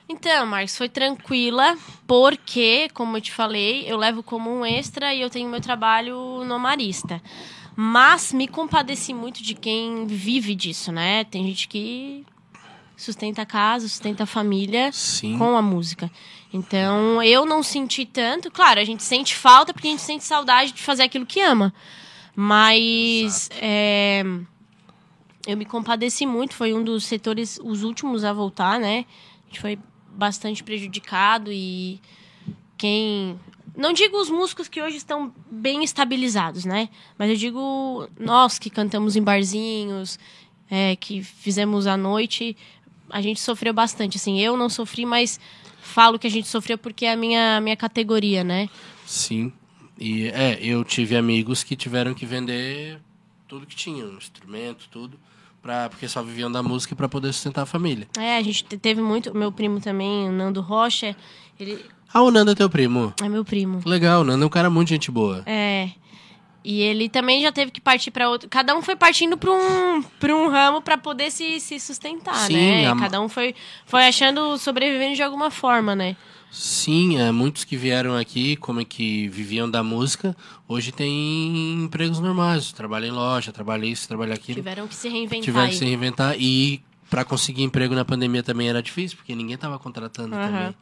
Speaker 3: Então, Marcos, foi tranquila, porque, como eu te falei, eu levo como um extra e eu tenho meu trabalho no Marista. Mas me compadeci muito de quem vive disso, né? Tem gente que sustenta a casa, sustenta a família
Speaker 2: Sim.
Speaker 3: com a música. Então, eu não senti tanto. Claro, a gente sente falta porque a gente sente saudade de fazer aquilo que ama. Mas é, eu me compadeci muito. Foi um dos setores, os últimos a voltar, né? A gente foi bastante prejudicado e quem Não digo os músicos que hoje estão bem estabilizados, né? Mas eu digo nós que cantamos em barzinhos, é, que fizemos à noite, a gente sofreu bastante. Assim, eu não sofri, mas falo que a gente sofreu porque é a minha, minha categoria, né?
Speaker 2: Sim. E é, eu tive amigos que tiveram que vender tudo que tinham, instrumento, tudo, pra, porque só viviam da música para poder sustentar a família.
Speaker 3: É, a gente te- teve muito. Meu primo também, o Nando Rocha, ele
Speaker 2: Ah, o Nando é teu primo.
Speaker 3: é meu primo.
Speaker 2: Legal, o Nando é um cara muito gente boa.
Speaker 3: É. E ele também já teve que partir para outro. Cada um foi partindo para um, pra um ramo para poder se, se sustentar,
Speaker 2: Sim,
Speaker 3: né?
Speaker 2: a-
Speaker 3: Cada um foi, foi achando, sobrevivendo de alguma forma, né?
Speaker 2: Sim, é, muitos que vieram aqui, como é que viviam da música, hoje têm empregos normais. Trabalha em loja, trabalha isso, trabalha aquilo.
Speaker 3: Tiveram que se reinventar.
Speaker 2: Tiveram que se reinventar e para conseguir emprego na pandemia também era difícil, porque ninguém estava contratando
Speaker 3: Aham.
Speaker 2: também.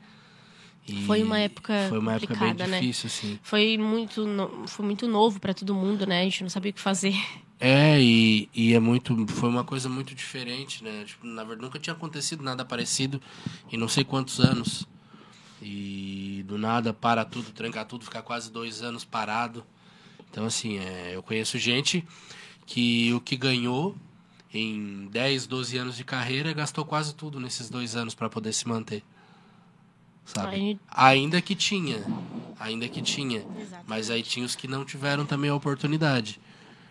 Speaker 2: E
Speaker 3: Foi uma época
Speaker 2: Foi uma época bem
Speaker 3: né?
Speaker 2: difícil, assim.
Speaker 3: Foi muito, no- foi muito novo para todo mundo, né? A gente não sabia o que fazer.
Speaker 2: É, e, e é muito. Foi uma coisa muito diferente, né? Tipo, na verdade, nunca tinha acontecido nada parecido em não sei quantos anos. E do nada para tudo, trancar tudo, ficar quase dois anos parado. Então, assim, é, eu conheço gente que o que ganhou em 10, 12 anos de carreira gastou quase tudo nesses dois anos para poder se manter. Sabe?
Speaker 3: Aí-
Speaker 2: Ainda que tinha. Ainda que tinha.
Speaker 3: Exato.
Speaker 2: Mas aí tinha os que não tiveram também a oportunidade.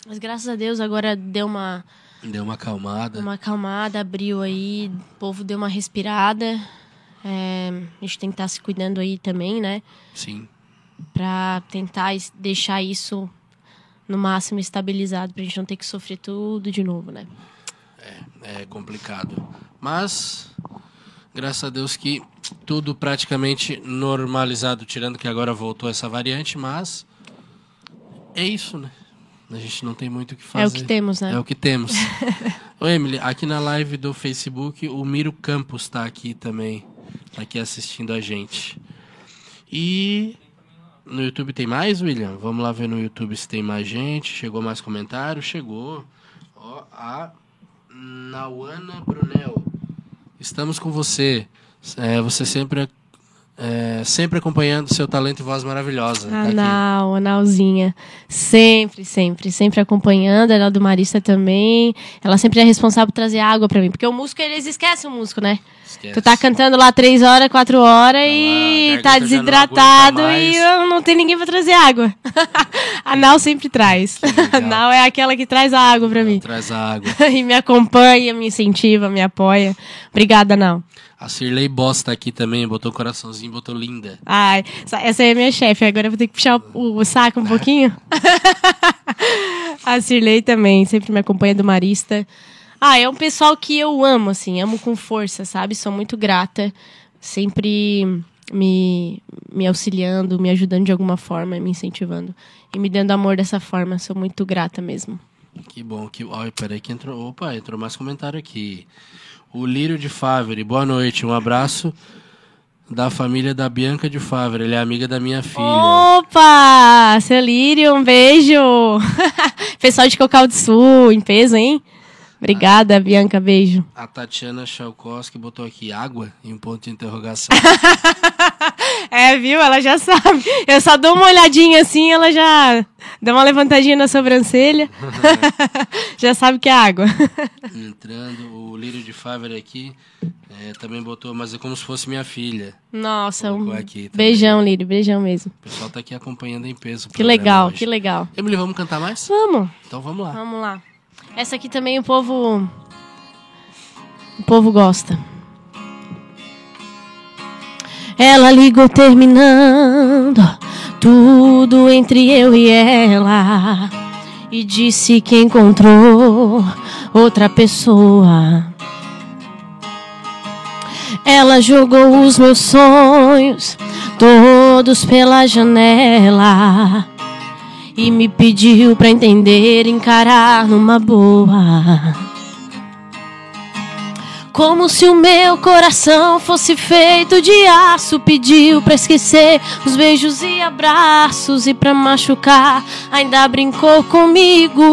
Speaker 3: Mas graças a Deus agora deu uma,
Speaker 2: Deu uma acalmada.
Speaker 3: uma acalmada, abriu aí, o povo deu uma respirada. É, a gente tem que estar se cuidando aí também, né?
Speaker 2: Sim.
Speaker 3: Pra tentar deixar isso no máximo estabilizado, pra gente não ter que sofrer tudo de novo, né?
Speaker 2: É complicado. Mas, graças a Deus que tudo praticamente normalizado, tirando que agora voltou essa variante, mas é isso, né? A gente não tem muito o que fazer.
Speaker 3: É o que temos, né?
Speaker 2: É o que temos. Ô, Emily, aqui na live do Facebook, o Miro Campos tá aqui também. Tá aqui assistindo a gente. E no YouTube tem mais, William? Vamos lá ver no YouTube se tem mais gente. Chegou mais comentário? Chegou. Ó, a Nauana Brunel. Estamos com você. É, você sempre, é, sempre acompanhando seu talento e voz maravilhosa. Tá
Speaker 3: A
Speaker 2: aqui.
Speaker 3: Nau, a Nauzinha. Sempre, sempre, sempre acompanhando. Ela do Marista também. Ela sempre é responsável por trazer água pra mim. Porque o músico, eles esquecem o músico, né?
Speaker 2: Esquece.
Speaker 3: Tu tá cantando lá três horas, quatro horas
Speaker 2: Tá lá,
Speaker 3: e
Speaker 2: a
Speaker 3: tá
Speaker 2: garganta já não
Speaker 3: desidratado e não tem ninguém pra trazer água. a Nau sempre traz. A. Nau é aquela que traz a água pra mim.
Speaker 2: Traz a água.
Speaker 3: e me acompanha, me incentiva, me apoia. Obrigada, Nau.
Speaker 2: A Cirlei Boss tá aqui também, botou coraçãozinho, botou linda.
Speaker 3: Ai, essa- essa aí é minha chefe. Agora eu vou ter que puxar o, o saco um pouquinho. a Cirlei também, sempre me acompanha do Marista. Ah, é um pessoal que eu amo, assim, amo com força, sabe? Sou muito grata. Sempre me, me auxiliando, me ajudando de alguma forma, me incentivando. E me dando amor dessa forma. Sou muito grata mesmo.
Speaker 2: Que bom, que. Olha, peraí que entrou. Opa, entrou mais comentário aqui. O Lírio de Favre, boa noite, um abraço da família da Bianca de Favre, ele é amiga da minha filha.
Speaker 3: Opa! Seu Lírio, um beijo! Pessoal de Cocal do Sul, em peso, hein? Obrigada, Bianca, beijo.
Speaker 2: A Tatiana Chalkowski botou aqui água em um ponto de interrogação.
Speaker 3: É, viu? Ela já sabe. Eu só dou uma olhadinha assim, ela já dá uma levantadinha na sobrancelha. já sabe que é água.
Speaker 2: Entrando, o Lírio de Favre aqui é, também botou, mas é como se fosse minha filha.
Speaker 3: Nossa, um
Speaker 2: aqui
Speaker 3: beijão, Lírio, beijão mesmo.
Speaker 2: O pessoal tá aqui acompanhando em peso.
Speaker 3: Que legal,
Speaker 2: hoje.
Speaker 3: que legal.
Speaker 2: Emily, vamos cantar mais?
Speaker 3: Vamos,
Speaker 2: Então vamos lá.
Speaker 3: vamos lá. Essa aqui também o povo. O povo gosta. Ela ligou terminando tudo entre eu e ela e disse que encontrou outra pessoa. Ela jogou os meus sonhos todos pela janela e me pediu pra entender, encarar numa boa. Como se o meu coração fosse feito de aço, pediu pra esquecer os beijos e abraços e pra machucar, ainda brincou comigo.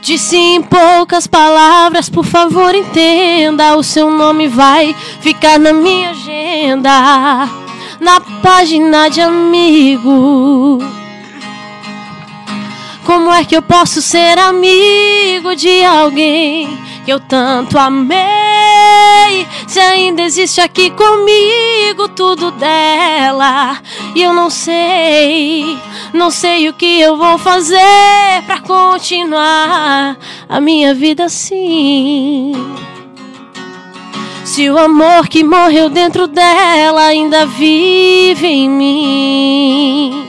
Speaker 3: Disse em poucas palavras, por favor entenda, o seu nome vai ficar na minha agenda. Na página de amigo. Como é que eu posso ser amigo de alguém que eu tanto amei? Se ainda existe aqui comigo tudo dela e eu não sei, não sei o que eu vou fazer pra continuar a minha vida assim. Se o amor que morreu dentro dela ainda vive em mim.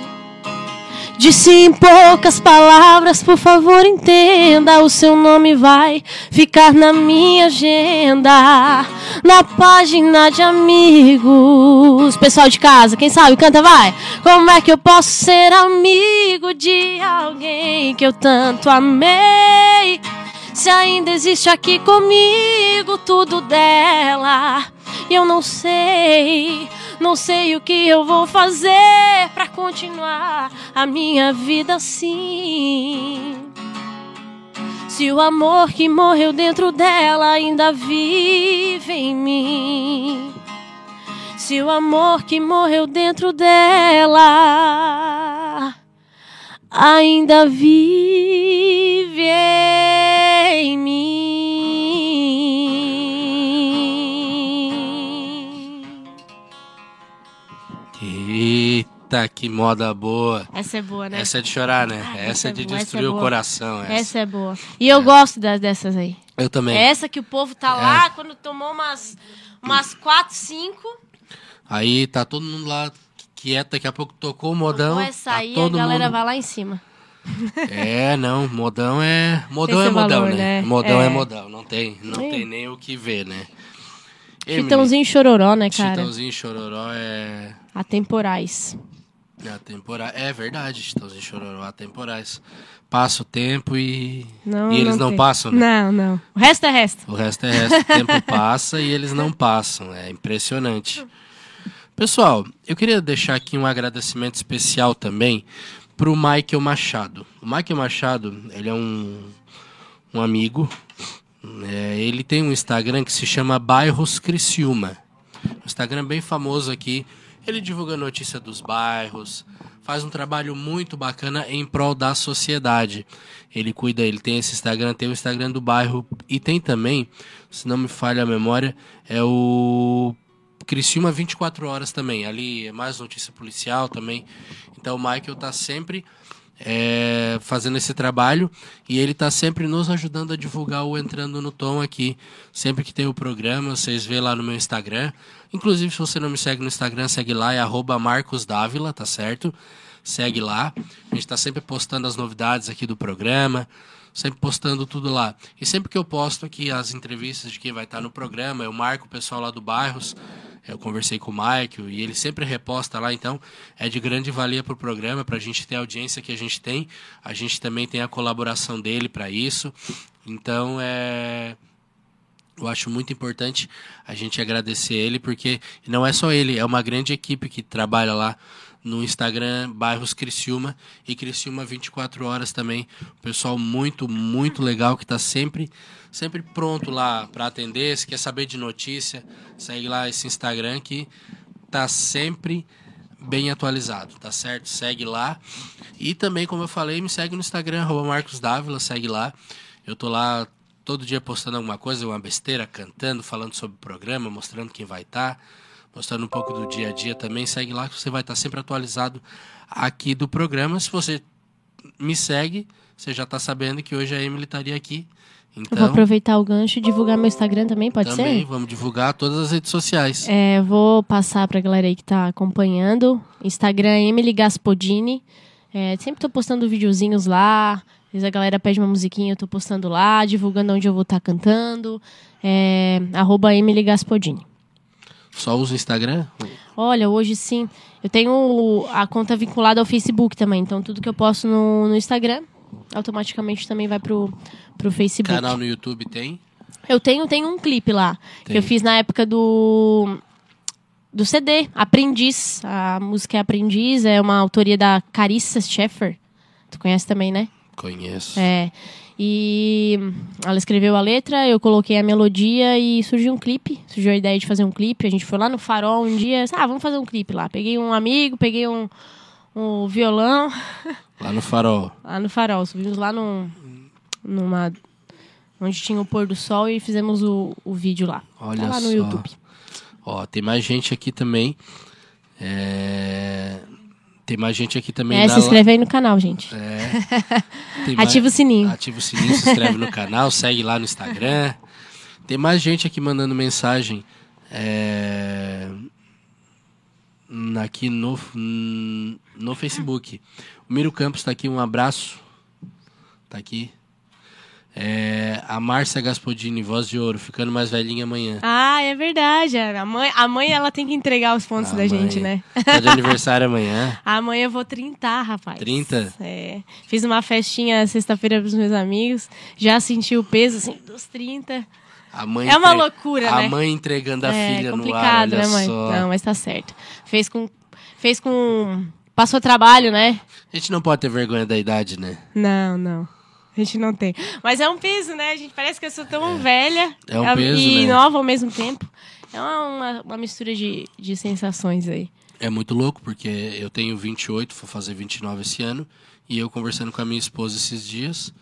Speaker 3: Disse em poucas palavras, por favor entenda, o seu nome vai ficar na minha agenda, na página de amigos. Pessoal de casa, quem sabe canta vai. Como é que eu posso ser amigo de alguém que eu tanto amei? Se ainda existe aqui comigo tudo dela, e eu não sei, não sei o que eu vou fazer pra continuar a minha vida assim. Se o amor que morreu dentro dela ainda vive em mim. Se o amor que morreu dentro dela ainda vive em mim.
Speaker 2: Eita, que moda boa.
Speaker 3: Essa é boa, né?
Speaker 2: Essa é de chorar, né?
Speaker 3: Ah,
Speaker 2: essa
Speaker 3: essa
Speaker 2: é
Speaker 3: é
Speaker 2: de
Speaker 3: boa, essa
Speaker 2: destruir
Speaker 3: é
Speaker 2: o coração. Essa.
Speaker 3: Essa é boa. E eu gosto das, dessas aí.
Speaker 2: Eu também.
Speaker 3: Essa que o povo tá lá, quando tomou umas, umas quatro, cinco,
Speaker 2: Aí tá todo mundo lá quieto, daqui a pouco tocou o modão.
Speaker 3: ou essa
Speaker 2: tá
Speaker 3: aí, a
Speaker 2: todo
Speaker 3: galera
Speaker 2: mundo...
Speaker 3: vai lá em cima.
Speaker 2: É, não, modão é. Modão é modão,
Speaker 3: valor,
Speaker 2: né?
Speaker 3: né?
Speaker 2: Modão é.
Speaker 3: É.
Speaker 2: modão. Não tem, não
Speaker 3: Sim.
Speaker 2: tem nem o que ver, né?
Speaker 3: Chitãozinho e chororó, né, cara?
Speaker 2: Chitãozinho e Chororó é.
Speaker 3: Atemporais.
Speaker 2: É atemporal. É verdade, Chitãozinho e Chororó atemporais. Passa o tempo e.
Speaker 3: Não,
Speaker 2: e eles não,
Speaker 3: tem.
Speaker 2: passam, né?
Speaker 3: Não, não. O resto é resto.
Speaker 2: O resto é resto. O tempo passa e eles não passam. É impressionante. Pessoal, eu queria deixar aqui um agradecimento especial também para o Michael Machado. O Michael Machado, ele é um, um amigo. É, ele tem um Instagram que se chama Bairros Criciúma. Um Instagram bem famoso aqui. Ele divulga notícia dos bairros, faz um trabalho muito bacana em prol da sociedade. Ele cuida, ele tem esse Instagram, tem o Instagram do bairro e tem também, se não me falha a memória, é o Criciúma 24 horas também. Ali é mais notícia policial também. Então o Michael tá sempre é, fazendo esse trabalho e ele tá sempre nos ajudando a divulgar o Entrando no Tom aqui. Sempre que tem o programa, vocês vê lá no meu Instagram. Inclusive, se você não me segue no Instagram, segue lá, é arroba Marcos Dávila, tá certo? Segue lá. A gente tá sempre postando as novidades aqui do programa sempre postando tudo lá. E sempre que eu posto aqui as entrevistas de quem vai estar no programa, eu marco o pessoal lá do Bairros, eu conversei com o Michael e ele sempre reposta lá, então é de grande valia para o programa, para a gente ter a audiência que a gente tem. A gente também tem a colaboração dele para isso. Então é. Eu acho muito importante a gente agradecer ele, porque não é só ele, é uma grande equipe que trabalha lá no Instagram Bairros Criciúma e Criciúma 24 horas também. Pessoal muito, muito legal que está sempre, sempre pronto lá para atender. Se quer saber de notícia, segue lá esse Instagram que tá sempre bem atualizado, tá certo? Segue lá. E também, como eu falei, me segue no Instagram, arroba Marcos Dávila, segue lá. Eu tô lá todo dia postando alguma coisa, uma besteira, cantando, falando sobre o programa, mostrando quem vai estar mostrando um pouco do dia a dia também. Segue lá que você vai estar sempre atualizado aqui do programa. Se você me segue, você já está sabendo que hoje a Emily estaria aqui.
Speaker 3: Eu vou
Speaker 2: Então,
Speaker 3: aproveitar o gancho e divulgar meu Instagram também, pode
Speaker 2: também
Speaker 3: ser?
Speaker 2: vamos divulgar todas as redes sociais.
Speaker 3: É, vou passar pra galera aí que tá acompanhando. Instagram Emily Gaspodini. É, sempre tô postando videozinhos lá. Às vezes a galera pede uma musiquinha, eu tô postando lá, divulgando onde eu vou estar cantando. É, arroba Emily Gaspodini.
Speaker 2: Só usa o Instagram?
Speaker 3: Olha, hoje sim. Eu tenho a conta vinculada ao Facebook também. Então tudo que eu posto no, no Instagram, automaticamente também vai pro, pro Facebook.
Speaker 2: Canal no YouTube tem?
Speaker 3: Eu tenho, tenho um clipe lá. Que
Speaker 2: Tem.
Speaker 3: eu fiz na época do. Do CD, Aprendiz. A música é Aprendiz, é uma autoria da Carissa Sheffer. Tu conhece também, né?
Speaker 2: Conheço.
Speaker 3: É. E ela escreveu a letra, eu coloquei a melodia e surgiu um clipe. Surgiu a ideia de fazer um clipe. A gente foi lá no farol um dia, ah, vamos fazer um clipe lá. Peguei um amigo, peguei um, um violão
Speaker 2: Lá no farol.
Speaker 3: lá no farol. Subimos lá num, numa. onde tinha o pôr do sol e fizemos o, o vídeo lá.
Speaker 2: Olha
Speaker 3: tá lá no
Speaker 2: só.
Speaker 3: YouTube.
Speaker 2: Ó, tem mais gente aqui também. É, Tem mais gente aqui também.
Speaker 3: É,
Speaker 2: na
Speaker 3: se inscreve aí no canal, gente.
Speaker 2: É. Mais-
Speaker 3: Ativa o sininho.
Speaker 2: Ativa o sininho, se inscreve no canal, segue lá no Instagram. Tem mais gente aqui mandando mensagem. é, Aqui no, no Facebook. O Miro Campos tá aqui, um abraço. Tá aqui. É, a Márcia Gaspodini, voz de ouro, ficando mais velhinha amanhã.
Speaker 3: Ah, é verdade. A mãe, a mãe ela tem que entregar os pontos
Speaker 2: A
Speaker 3: da gente,
Speaker 2: mãe.
Speaker 3: né?
Speaker 2: Tá de aniversário amanhã.
Speaker 3: Amanhã eu vou 30, rapaz.
Speaker 2: 30?
Speaker 3: É. Fiz uma festinha sexta-feira pros meus amigos. Já senti o peso, assim, dos 30.
Speaker 2: A mãe
Speaker 3: É uma
Speaker 2: entre-
Speaker 3: loucura,
Speaker 2: a
Speaker 3: né?
Speaker 2: mãe entregando a
Speaker 3: é
Speaker 2: filha no ar,
Speaker 3: complicado,
Speaker 2: olha
Speaker 3: né, mãe?
Speaker 2: só.
Speaker 3: Não, mas tá certo. Fez com. Fez com. Passou trabalho, né?
Speaker 2: A gente não pode ter vergonha da idade, né?
Speaker 3: Não, não. A gente não tem. Mas é um peso, né? A gente parece que eu sou tão velha
Speaker 2: É um peso,
Speaker 3: e
Speaker 2: né?
Speaker 3: nova ao mesmo tempo. É uma, uma, uma mistura de, de sensações aí.
Speaker 2: É muito louco, porque eu tenho 28, vou fazer 29 esse ano, e eu conversando com a minha esposa esses dias,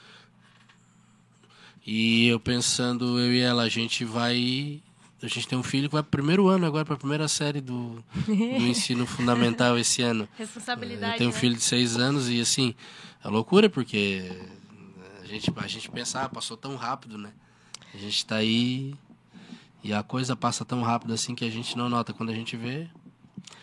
Speaker 2: e eu pensando, eu e ela, a gente vai... A gente tem um filho que vai pro primeiro ano agora, pra primeira série do, do ensino fundamental esse ano.
Speaker 3: Responsabilidade.
Speaker 2: Eu tenho um
Speaker 3: né?
Speaker 2: filho de seis anos e assim, é loucura porque a gente, a gente pensa, ah, passou tão rápido, né? A gente tá aí e a coisa passa tão rápido assim que a gente não nota. Quando a gente vê,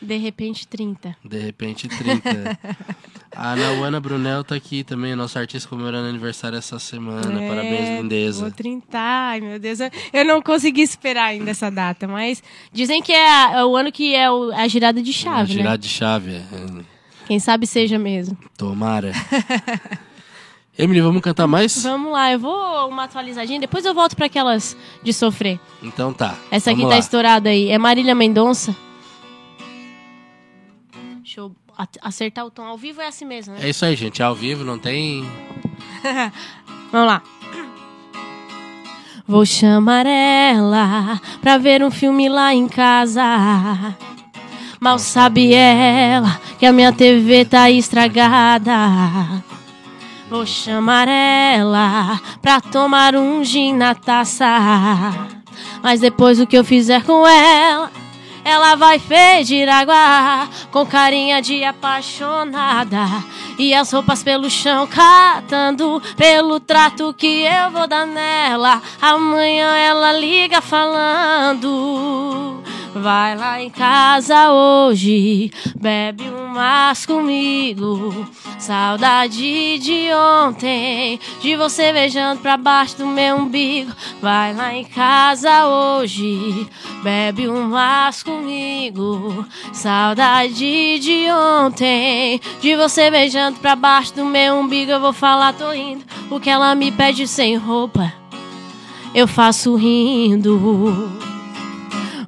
Speaker 3: De repente, 30.
Speaker 2: de repente 30. a Nauana Brunel tá aqui também, nossa artista comemorando aniversário essa semana.
Speaker 3: É,
Speaker 2: Parabéns, lindeza.
Speaker 3: Vou 30. Ai, meu Deus. eu- não consegui esperar ainda essa data, mas dizem que é, a- é o ano que é o- a girada de
Speaker 2: A
Speaker 3: chave, né?
Speaker 2: girada de chave. é.
Speaker 3: Quem sabe seja mesmo.
Speaker 2: Tomara. Emily, vamos cantar mais?
Speaker 3: Vamos lá, eu vou uma atualizadinha, depois eu volto para aquelas de sofrer.
Speaker 2: Então tá.
Speaker 3: Essa aqui tá
Speaker 2: lá.
Speaker 3: estourada aí. É Marília Mendonça. Deixa eu acertar o tom. Ao vivo é assim mesmo, né?
Speaker 2: É isso aí, gente. Ao vivo, não tem.
Speaker 3: Vamos lá. Vou chamar ela pra ver um filme lá em casa. Mal sabe ela que a minha TV tá estragada. Vou chamar ela pra tomar um gin na taça. Mas depois o que eu fizer com ela, ela vai pedir água com carinha de apaixonada. E as roupas pelo chão catando pelo trato que eu vou dar nela. Amanhã ela liga falando. Vai lá em casa hoje, bebe um mas comigo. Saudade de ontem, de você beijando pra baixo do meu umbigo. Vai lá em casa hoje, bebe um mas comigo. Saudade de ontem, de você beijando pra baixo do meu umbigo. Eu vou falar, tô indo. O que ela me pede sem roupa, eu faço rindo.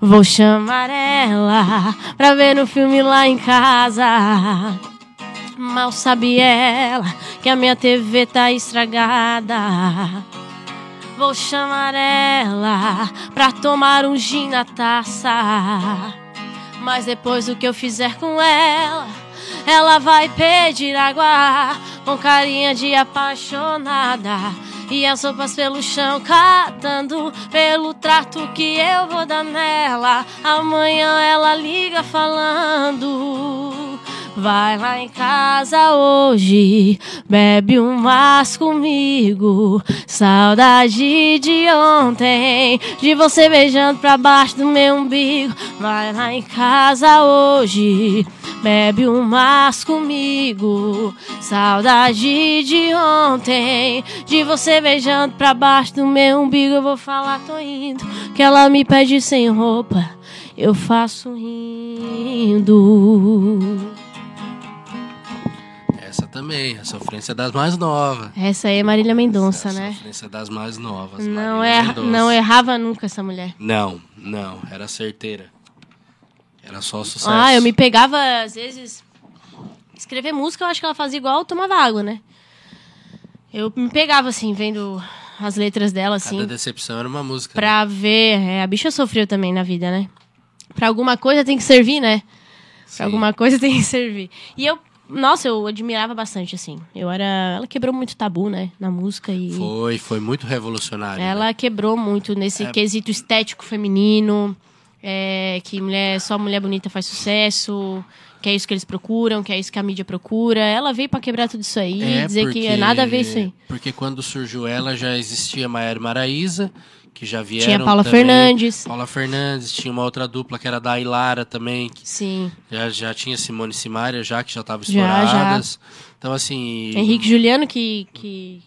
Speaker 3: Vou chamar ela pra ver no filme lá em casa. Mal sabe ela que a minha TV tá estragada. Vou chamar ela pra tomar um gin na taça. Mas depois do que eu fizer com ela, ela vai pedir água com carinha de apaixonada. E as roupas pelo chão catando pelo trato que eu vou dar nela. Amanhã ela liga falando. Vai lá em casa hoje, bebe um mas comigo. Saudade de ontem, de você beijando pra baixo do meu umbigo. Vai lá em casa hoje, bebe um mas comigo. Saudade de ontem, de você beijando pra baixo do meu umbigo. Eu vou falar, tô indo, que ela me pede sem roupa. Eu faço rindo.
Speaker 2: Essa também, a sofrência das mais novas.
Speaker 3: Essa aí é Marília Mendonça,
Speaker 2: a
Speaker 3: né?
Speaker 2: sofrência das mais novas.
Speaker 3: Não, é,
Speaker 2: Mendonça.
Speaker 3: não errava nunca essa mulher.
Speaker 2: Não, não, era certeira. Era só sucesso.
Speaker 3: Ah, eu me pegava, às vezes. Escrever música, eu acho que ela fazia igual tomava água, né? Eu me pegava, assim, vendo as letras dela, assim.
Speaker 2: Cada decepção era uma música. né?
Speaker 3: Pra ver. é, a bicha sofreu também na vida, né? Pra alguma coisa tem que servir, né?
Speaker 2: Sim.
Speaker 3: Pra alguma coisa tem que servir. E eu, nossa, eu admirava bastante, assim. Eu era. Ela quebrou muito tabu, né? Na música e.
Speaker 2: Foi, foi muito revolucionário.
Speaker 3: Ela
Speaker 2: né?
Speaker 3: quebrou muito nesse
Speaker 2: É.
Speaker 3: quesito estético feminino. É, que mulher, só mulher bonita faz sucesso. Que é isso que eles procuram, que é isso que a mídia procura. Ela veio pra quebrar tudo isso aí e dizer que é nada a ver isso aí.
Speaker 2: Porque quando surgiu ela, já existia Maiara Maraísa, que já vieram
Speaker 3: Tinha Paula
Speaker 2: também.
Speaker 3: Fernandes.
Speaker 2: Paula Fernandes, tinha uma outra dupla que era da Ilara também,
Speaker 3: Sim.
Speaker 2: já, já tinha Simone e Simaria, já que já estavam
Speaker 3: Já, já.
Speaker 2: estouradas. Então, assim...
Speaker 3: Henrique e Juliano, que. que...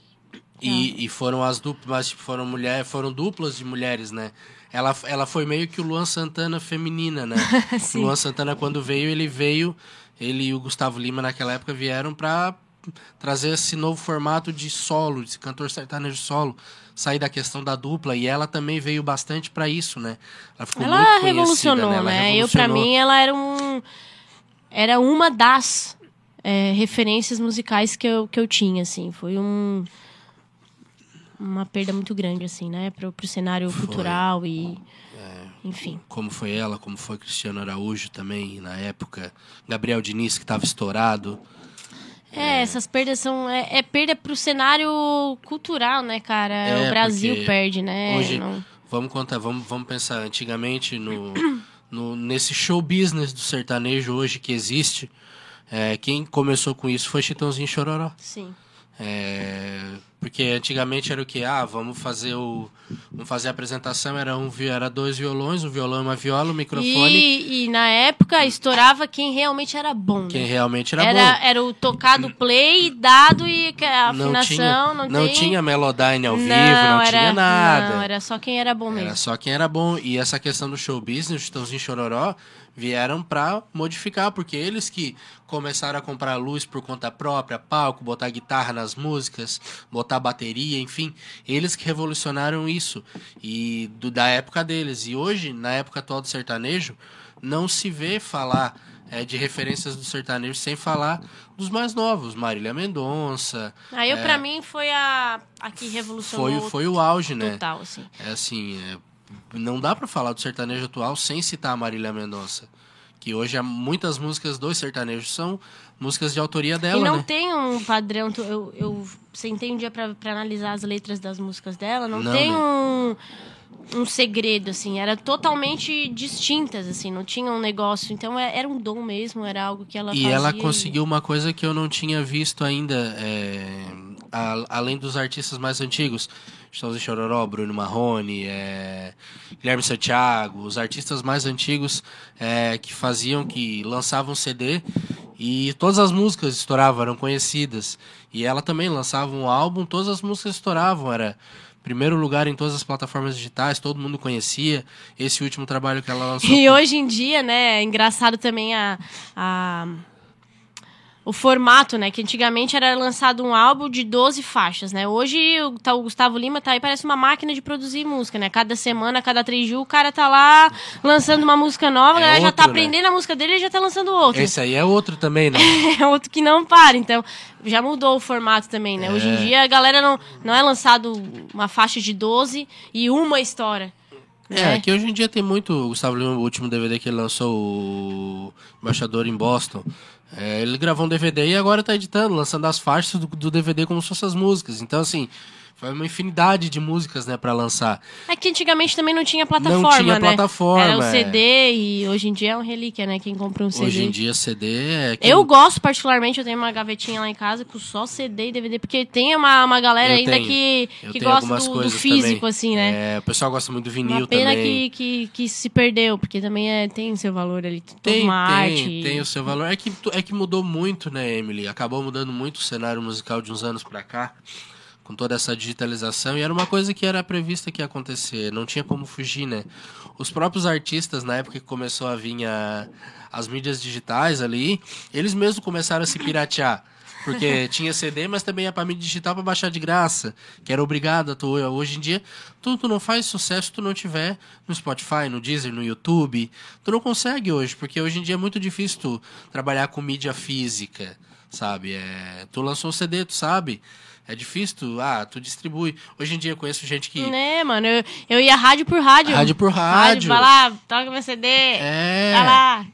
Speaker 2: E, e foram as duplas, mas tipo, foram mulheres, foram duplas de mulheres, né? Ela, ela foi meio que o Luan Santana feminina, né? o. Luan Santana, quando veio, ele veio, ele e o Gustavo Lima naquela época vieram pra trazer esse novo formato de solo, de cantor sertanejo solo, sair da questão da dupla, e ela também veio bastante pra isso, né? Ela ficou muito
Speaker 3: Ela
Speaker 2: conhecida,
Speaker 3: revolucionou,
Speaker 2: né? Ela
Speaker 3: né? Eu, pra
Speaker 2: revolucionou.
Speaker 3: mim, ela era um. Era uma das é, referências musicais que eu, que eu tinha, assim. Foi um. Uma perda muito grande, assim, né? Pro, pro cenário cultural e.
Speaker 2: É.
Speaker 3: Enfim.
Speaker 2: como foi ela, como foi Cristiano Araújo também na época, Gabriel Diniz que estava estourado.
Speaker 3: É, essas perdas são. É, é perda pro cenário cultural, né, cara?
Speaker 2: É,
Speaker 3: o Brasil perde, né?
Speaker 2: hoje-
Speaker 3: Não-
Speaker 2: Vamos contar, vamos, vamos pensar antigamente no, no nesse show business do sertanejo hoje que existe. é, quem começou com isso foi Chitãozinho Chororó.
Speaker 3: Sim.
Speaker 2: É, porque antigamente era o que? Ah, vamos fazer o. Vamos fazer a apresentação, era, um, era dois violões, um violão e uma viola, um microfone.
Speaker 3: E, e na época estourava quem realmente era bom,
Speaker 2: Quem
Speaker 3: né?
Speaker 2: realmente era,
Speaker 3: Era,
Speaker 2: bom.
Speaker 3: era o tocado play, dado e a
Speaker 2: Não
Speaker 3: afinação,
Speaker 2: tinha,
Speaker 3: não,
Speaker 2: não
Speaker 3: tem...
Speaker 2: tinha Melodyne ao vivo, não,
Speaker 3: era,
Speaker 2: tinha nada.
Speaker 3: Não, era só quem era bom mesmo.
Speaker 2: Era só quem era bom. E essa questão do show business, o Chitãozinho e Chororó, vieram pra modificar, porque eles que começaram a comprar luz por conta própria, palco, botar guitarra nas músicas, botar bateria, enfim, eles que revolucionaram isso. E do, da época deles. E hoje, na época atual do sertanejo, não se vê falar é, de referências do sertanejo sem falar dos mais novos, Marília Mendonça.
Speaker 3: Aí,
Speaker 2: é,
Speaker 3: pra mim, foi a, a que revolucionou
Speaker 2: Foi, foi o auge, né?
Speaker 3: total, assim.
Speaker 2: É assim, é, não dá pra falar do sertanejo atual sem citar a Marília Mendonça. Que hoje há muitas músicas dos sertanejos são músicas de autoria dela,
Speaker 3: e não
Speaker 2: né?
Speaker 3: tem um padrão. Eu, eu sentei um dia pra, pra analisar as letras das músicas dela. Não,
Speaker 2: Não,
Speaker 3: tem
Speaker 2: né?
Speaker 3: um, um segredo, assim. Era totalmente distintas, assim. Não tinha um negócio. Então é- era um dom mesmo. Era algo que ela
Speaker 2: E
Speaker 3: fazia.
Speaker 2: ela conseguiu uma coisa que eu não tinha visto ainda, é, a- além dos artistas mais antigos. Chitãozinho e Chororó, Bruno Marrone, é, Guilherme Santiago, os artistas mais antigos é, que faziam, que lançavam CD e todas as músicas estouravam, eram conhecidas. E ela também lançava um álbum, todas as músicas estouravam, era primeiro lugar em todas as plataformas digitais, todo mundo conhecia. Esse último trabalho que ela lançou.
Speaker 3: E hoje em dia, né, é engraçado também a, a- o formato, né? Que antigamente era lançado um álbum de 12 faixas, né? Hoje o, tá, o Gustavo Lima tá aí, parece uma máquina de produzir música, né? Cada semana, cada três dias, o cara tá lá lançando uma música nova,
Speaker 2: É
Speaker 3: a galera já tá
Speaker 2: outro, né?
Speaker 3: aprendendo a música dele e já tá lançando outra.
Speaker 2: Esse aí é outro também, né?
Speaker 3: É outro que não para, então já mudou o formato também, né? Hoje em
Speaker 2: É.
Speaker 3: dia a galera não, não é lançado uma faixa de 12 e uma história.
Speaker 2: É,
Speaker 3: né?
Speaker 2: que hoje em dia tem muito. O Gustavo Lima, o último DVD que ele lançou, o Embaixador em Boston. É, ele gravou um DVD e agora tá editando, lançando as faixas do, do DVD como se fossem as músicas. Então, assim, foi uma infinidade de músicas, né, pra lançar.
Speaker 3: É que antigamente também não tinha plataforma,
Speaker 2: Não tinha
Speaker 3: né?
Speaker 2: plataforma,
Speaker 3: Era o
Speaker 2: é.
Speaker 3: CD e hoje em dia é um relíquia, né? Quem compra um CD.
Speaker 2: Hoje em dia, CD é. que-
Speaker 3: Eu gosto particularmente, eu tenho uma gavetinha lá em casa com só CD e DVD, porque tem uma, uma galera
Speaker 2: Eu
Speaker 3: ainda
Speaker 2: tenho.
Speaker 3: que,
Speaker 2: Eu
Speaker 3: que gosta do, do físico,
Speaker 2: também.
Speaker 3: assim, né?
Speaker 2: É, o pessoal gosta muito do vinil
Speaker 3: Uma pena
Speaker 2: também.
Speaker 3: que, que, que se perdeu, porque também é, tem seu valor ali,
Speaker 2: Tem,
Speaker 3: uma
Speaker 2: tem,
Speaker 3: arte.
Speaker 2: tem o seu valor. É que, é que mudou muito, né, Emily? Acabou mudando muito o cenário musical de uns anos pra cá, com toda essa digitalização, e era uma coisa que era prevista que ia acontecer, não tinha como fugir, né? Os próprios artistas, na época que começou a vir a- as mídias digitais ali, eles mesmos começaram a se piratear. Porque tinha CD, mas também ia pra mídia digital pra baixar de graça. Que era obrigado a tu. Hoje em dia, tu, tu não faz sucesso se tu não tiver no Spotify, no Deezer, no YouTube. Tu não consegue hoje, porque hoje em dia é muito difícil tu trabalhar com mídia física, sabe? É, tu lançou um CD, tu sabe. É difícil, tu, ah, tu distribui. Hoje em dia eu conheço gente que.
Speaker 3: Né, mano? Eu, eu ia rádio por rádio.
Speaker 2: Rádio por rádio.
Speaker 3: Vai lá, toca meu CD.
Speaker 2: É.
Speaker 3: Vai lá.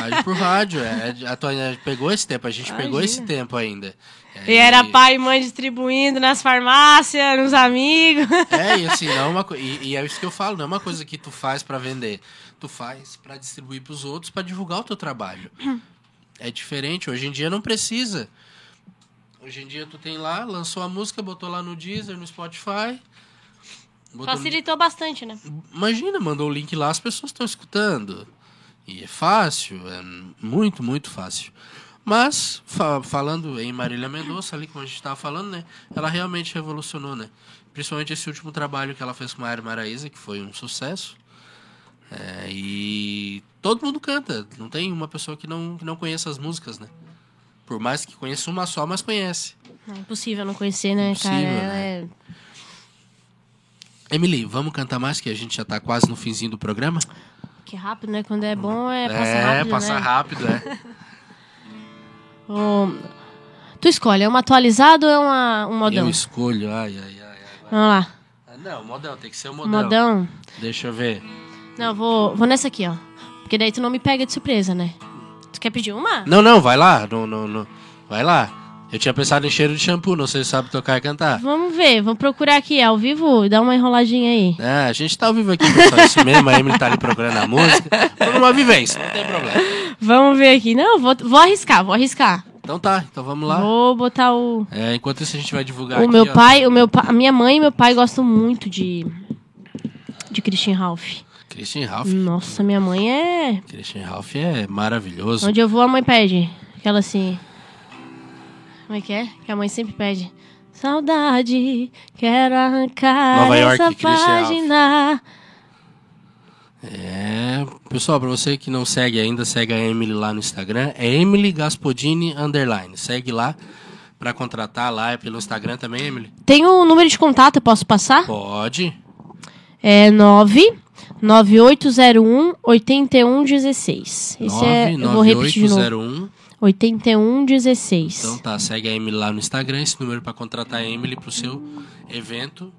Speaker 2: Rádio por rádio. É, a tua, pegou esse tempo, a gente pegou esse
Speaker 3: Imagina.
Speaker 2: tempo ainda. É,
Speaker 3: E era pai e mãe distribuindo nas farmácias, nos amigos.
Speaker 2: É, e assim, não é uma e, e é isso que eu falo, não é uma coisa que tu faz pra vender. Tu faz pra distribuir pros outros, pra divulgar o teu trabalho. É diferente, hoje em dia não precisa. Hoje em dia tu tem lá, lançou a música, botou lá no Deezer, no Spotify.
Speaker 3: Facilitou bastante, né?
Speaker 2: Imagina, mandou o link lá, as pessoas estão escutando. E é fácil, é muito, muito fácil. Mas, fa- falando em Marília Mendonça, ali como a gente estava falando, né? Ela realmente revolucionou, né? Principalmente esse último trabalho que ela fez com a Mari Maraíza, que foi um sucesso. É, e todo mundo canta. Não tem uma pessoa que não, que não conheça as músicas, né? Por mais que conheça uma só, mas conhece.
Speaker 3: É impossível não conhecer, né,
Speaker 2: Impossível,
Speaker 3: cara? Ela
Speaker 2: né?
Speaker 3: é-
Speaker 2: Emily, vamos cantar mais, que a gente já tá quase no finzinho do programa?
Speaker 3: Que rápido, né? Quando é bom, é,
Speaker 2: é,
Speaker 3: rápido,
Speaker 2: passa
Speaker 3: né?
Speaker 2: rápido, é.
Speaker 3: Tu escolhe, é uma atualizada ou é uma, um modão?
Speaker 2: Eu escolho, ai, ai, ai. ai.
Speaker 3: Vamos lá.
Speaker 2: Ah, Não, modão, tem que ser o modão.
Speaker 3: Modão.
Speaker 2: Deixa eu ver.
Speaker 3: Não, vou, vou nessa aqui, ó. Porque daí tu não me pega de surpresa, né? Quer pedir uma?
Speaker 2: Não, não, vai lá. Não, não, não. Vai lá. Eu tinha pensado em cheiro de shampoo, não sei se sabe tocar e cantar.
Speaker 3: Vamos ver, vamos procurar aqui ao vivo dar uma enroladinha aí.
Speaker 2: É, a gente tá ao vivo aqui, pessoal. Isso mesmo, a Emily tá ali procurando a música. Foi numa vivência, não tem problema.
Speaker 3: Vamos ver aqui. Não, vou, vou arriscar, vou arriscar.
Speaker 2: Então tá, então vamos lá.
Speaker 3: Vou botar o.
Speaker 2: É, enquanto isso a gente vai divulgar
Speaker 3: O
Speaker 2: aqui,
Speaker 3: meu
Speaker 2: ó.
Speaker 3: pai, o meu pa- a minha mãe e meu pai gostam muito de. De Christian Ralph.
Speaker 2: Christian Ralph.
Speaker 3: Nossa, minha mãe é.
Speaker 2: Christian Ralph é maravilhoso.
Speaker 3: Onde eu vou, a mãe pede. Aquela assim. Como é que é? Que a mãe sempre pede. Saudade, quero arrancar
Speaker 2: Nova York,
Speaker 3: essa página.
Speaker 2: É, pessoal, pra você que não segue ainda, segue a Emily lá no Instagram. É Emily Gaspodini Underline. Segue lá pra contratar lá. É pelo Instagram também, Emily?
Speaker 3: Tem um número de contato, eu posso passar?
Speaker 2: Pode.
Speaker 3: É 9 9801 8116. Esse é, eu vou repetir de novo.
Speaker 2: 99801.
Speaker 3: 8116.
Speaker 2: Então tá, segue a Emily lá no Instagram, esse número pra contratar a Emily pro seu evento.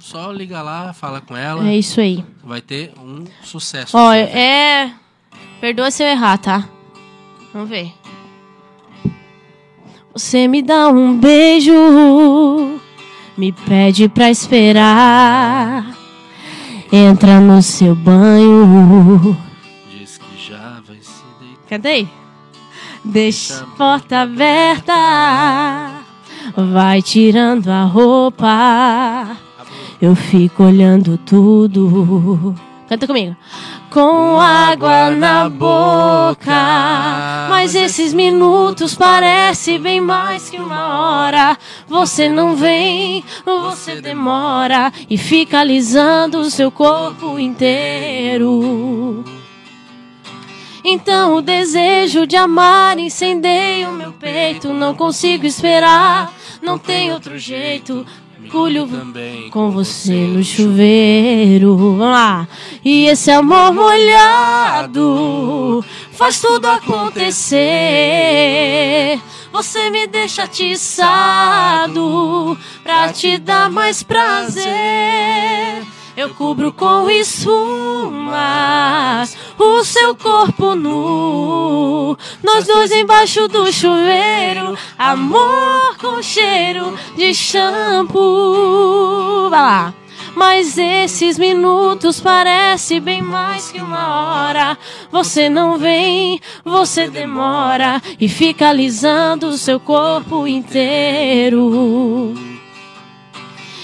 Speaker 2: Só liga lá, fala com ela.
Speaker 3: É isso aí.
Speaker 2: Vai ter um sucesso.
Speaker 3: Ó, é. Perdoa se eu errar, tá? Vamos ver. Você me dá um beijo, me pede pra esperar. Entra no seu banho.
Speaker 2: Diz que já vai se deitar.
Speaker 3: Cadê? Deixa a porta aberta. Vai tirando a roupa. Eu fico olhando tudo. Canta comigo. Com água na boca. Mas esses minutos parece bem mais que uma hora. Você não vem, você demora e fica alisando o seu corpo inteiro. Então o desejo de amar incendeia o meu peito. Não consigo esperar, não tem outro jeito. Mergulho
Speaker 2: também
Speaker 3: com você no chuveiro. Vamos lá. E esse amor molhado faz tudo acontecer. Você me deixa atiçado pra te dar mais prazer. Eu cubro com espumas o seu corpo nu. Nós dois embaixo do chuveiro, amor com cheiro de shampoo. Vai lá. Mas esses minutos parece bem mais que uma hora. Você não vem, você demora e fica alisando o seu corpo inteiro.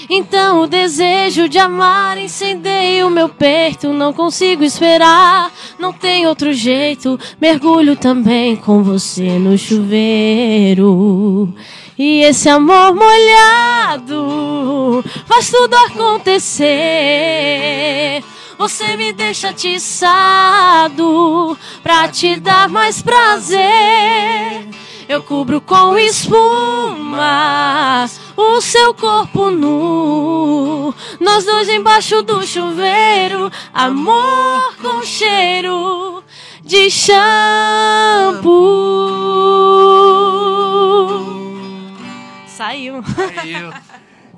Speaker 3: Então o desejo de amar incendeia o meu peito. Não consigo esperar, não tem outro jeito. Mergulho também com você no chuveiro. E esse amor molhado faz tudo acontecer. Você me deixa atiçado pra te dar mais prazer. Eu cubro com espumas o seu corpo nu. Nós dois embaixo do chuveiro, amor com cheiro de shampoo. Saiu. Caiu.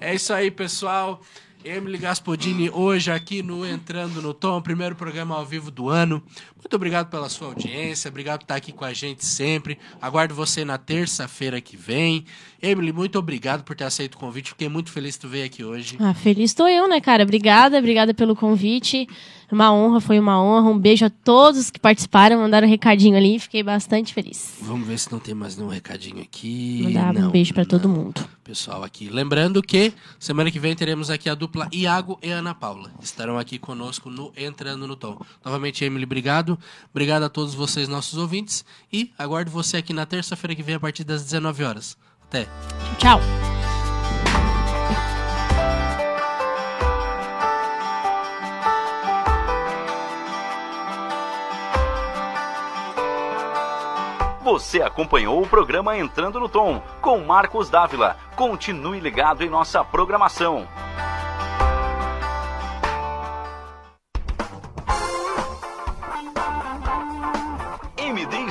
Speaker 2: É isso aí, pessoal. Emily Gaspodini hoje aqui no Entrando no Tom, primeiro programa ao vivo do ano. Muito obrigado pela sua audiência, obrigado por estar aqui com a gente sempre. Aguardo você na terça-feira que vem. Emily, muito obrigado por ter aceito o convite. Fiquei muito feliz que tu veio aqui hoje.
Speaker 3: Ah, feliz estou eu, né, cara? Obrigada, obrigada pelo convite. Uma honra, foi uma honra. Um beijo a todos que participaram, mandaram um recadinho ali. Fiquei bastante feliz.
Speaker 2: Vamos ver se não tem mais nenhum recadinho aqui.
Speaker 3: Mandar um beijo
Speaker 2: não.
Speaker 3: todo mundo.
Speaker 2: Pessoal aqui. Lembrando que semana que vem teremos aqui a dupla Iago e Ana Paula. Estarão aqui conosco no Entrando no Tom. Novamente, Emily, obrigado. Obrigado a todos vocês, nossos ouvintes. E aguardo você aqui na terça-feira que vem, a partir das 19 horas. Até.
Speaker 3: Tchau.
Speaker 1: Você acompanhou o programa Entrando no Tom com Marcos Dávila. Continue ligado em nossa programação.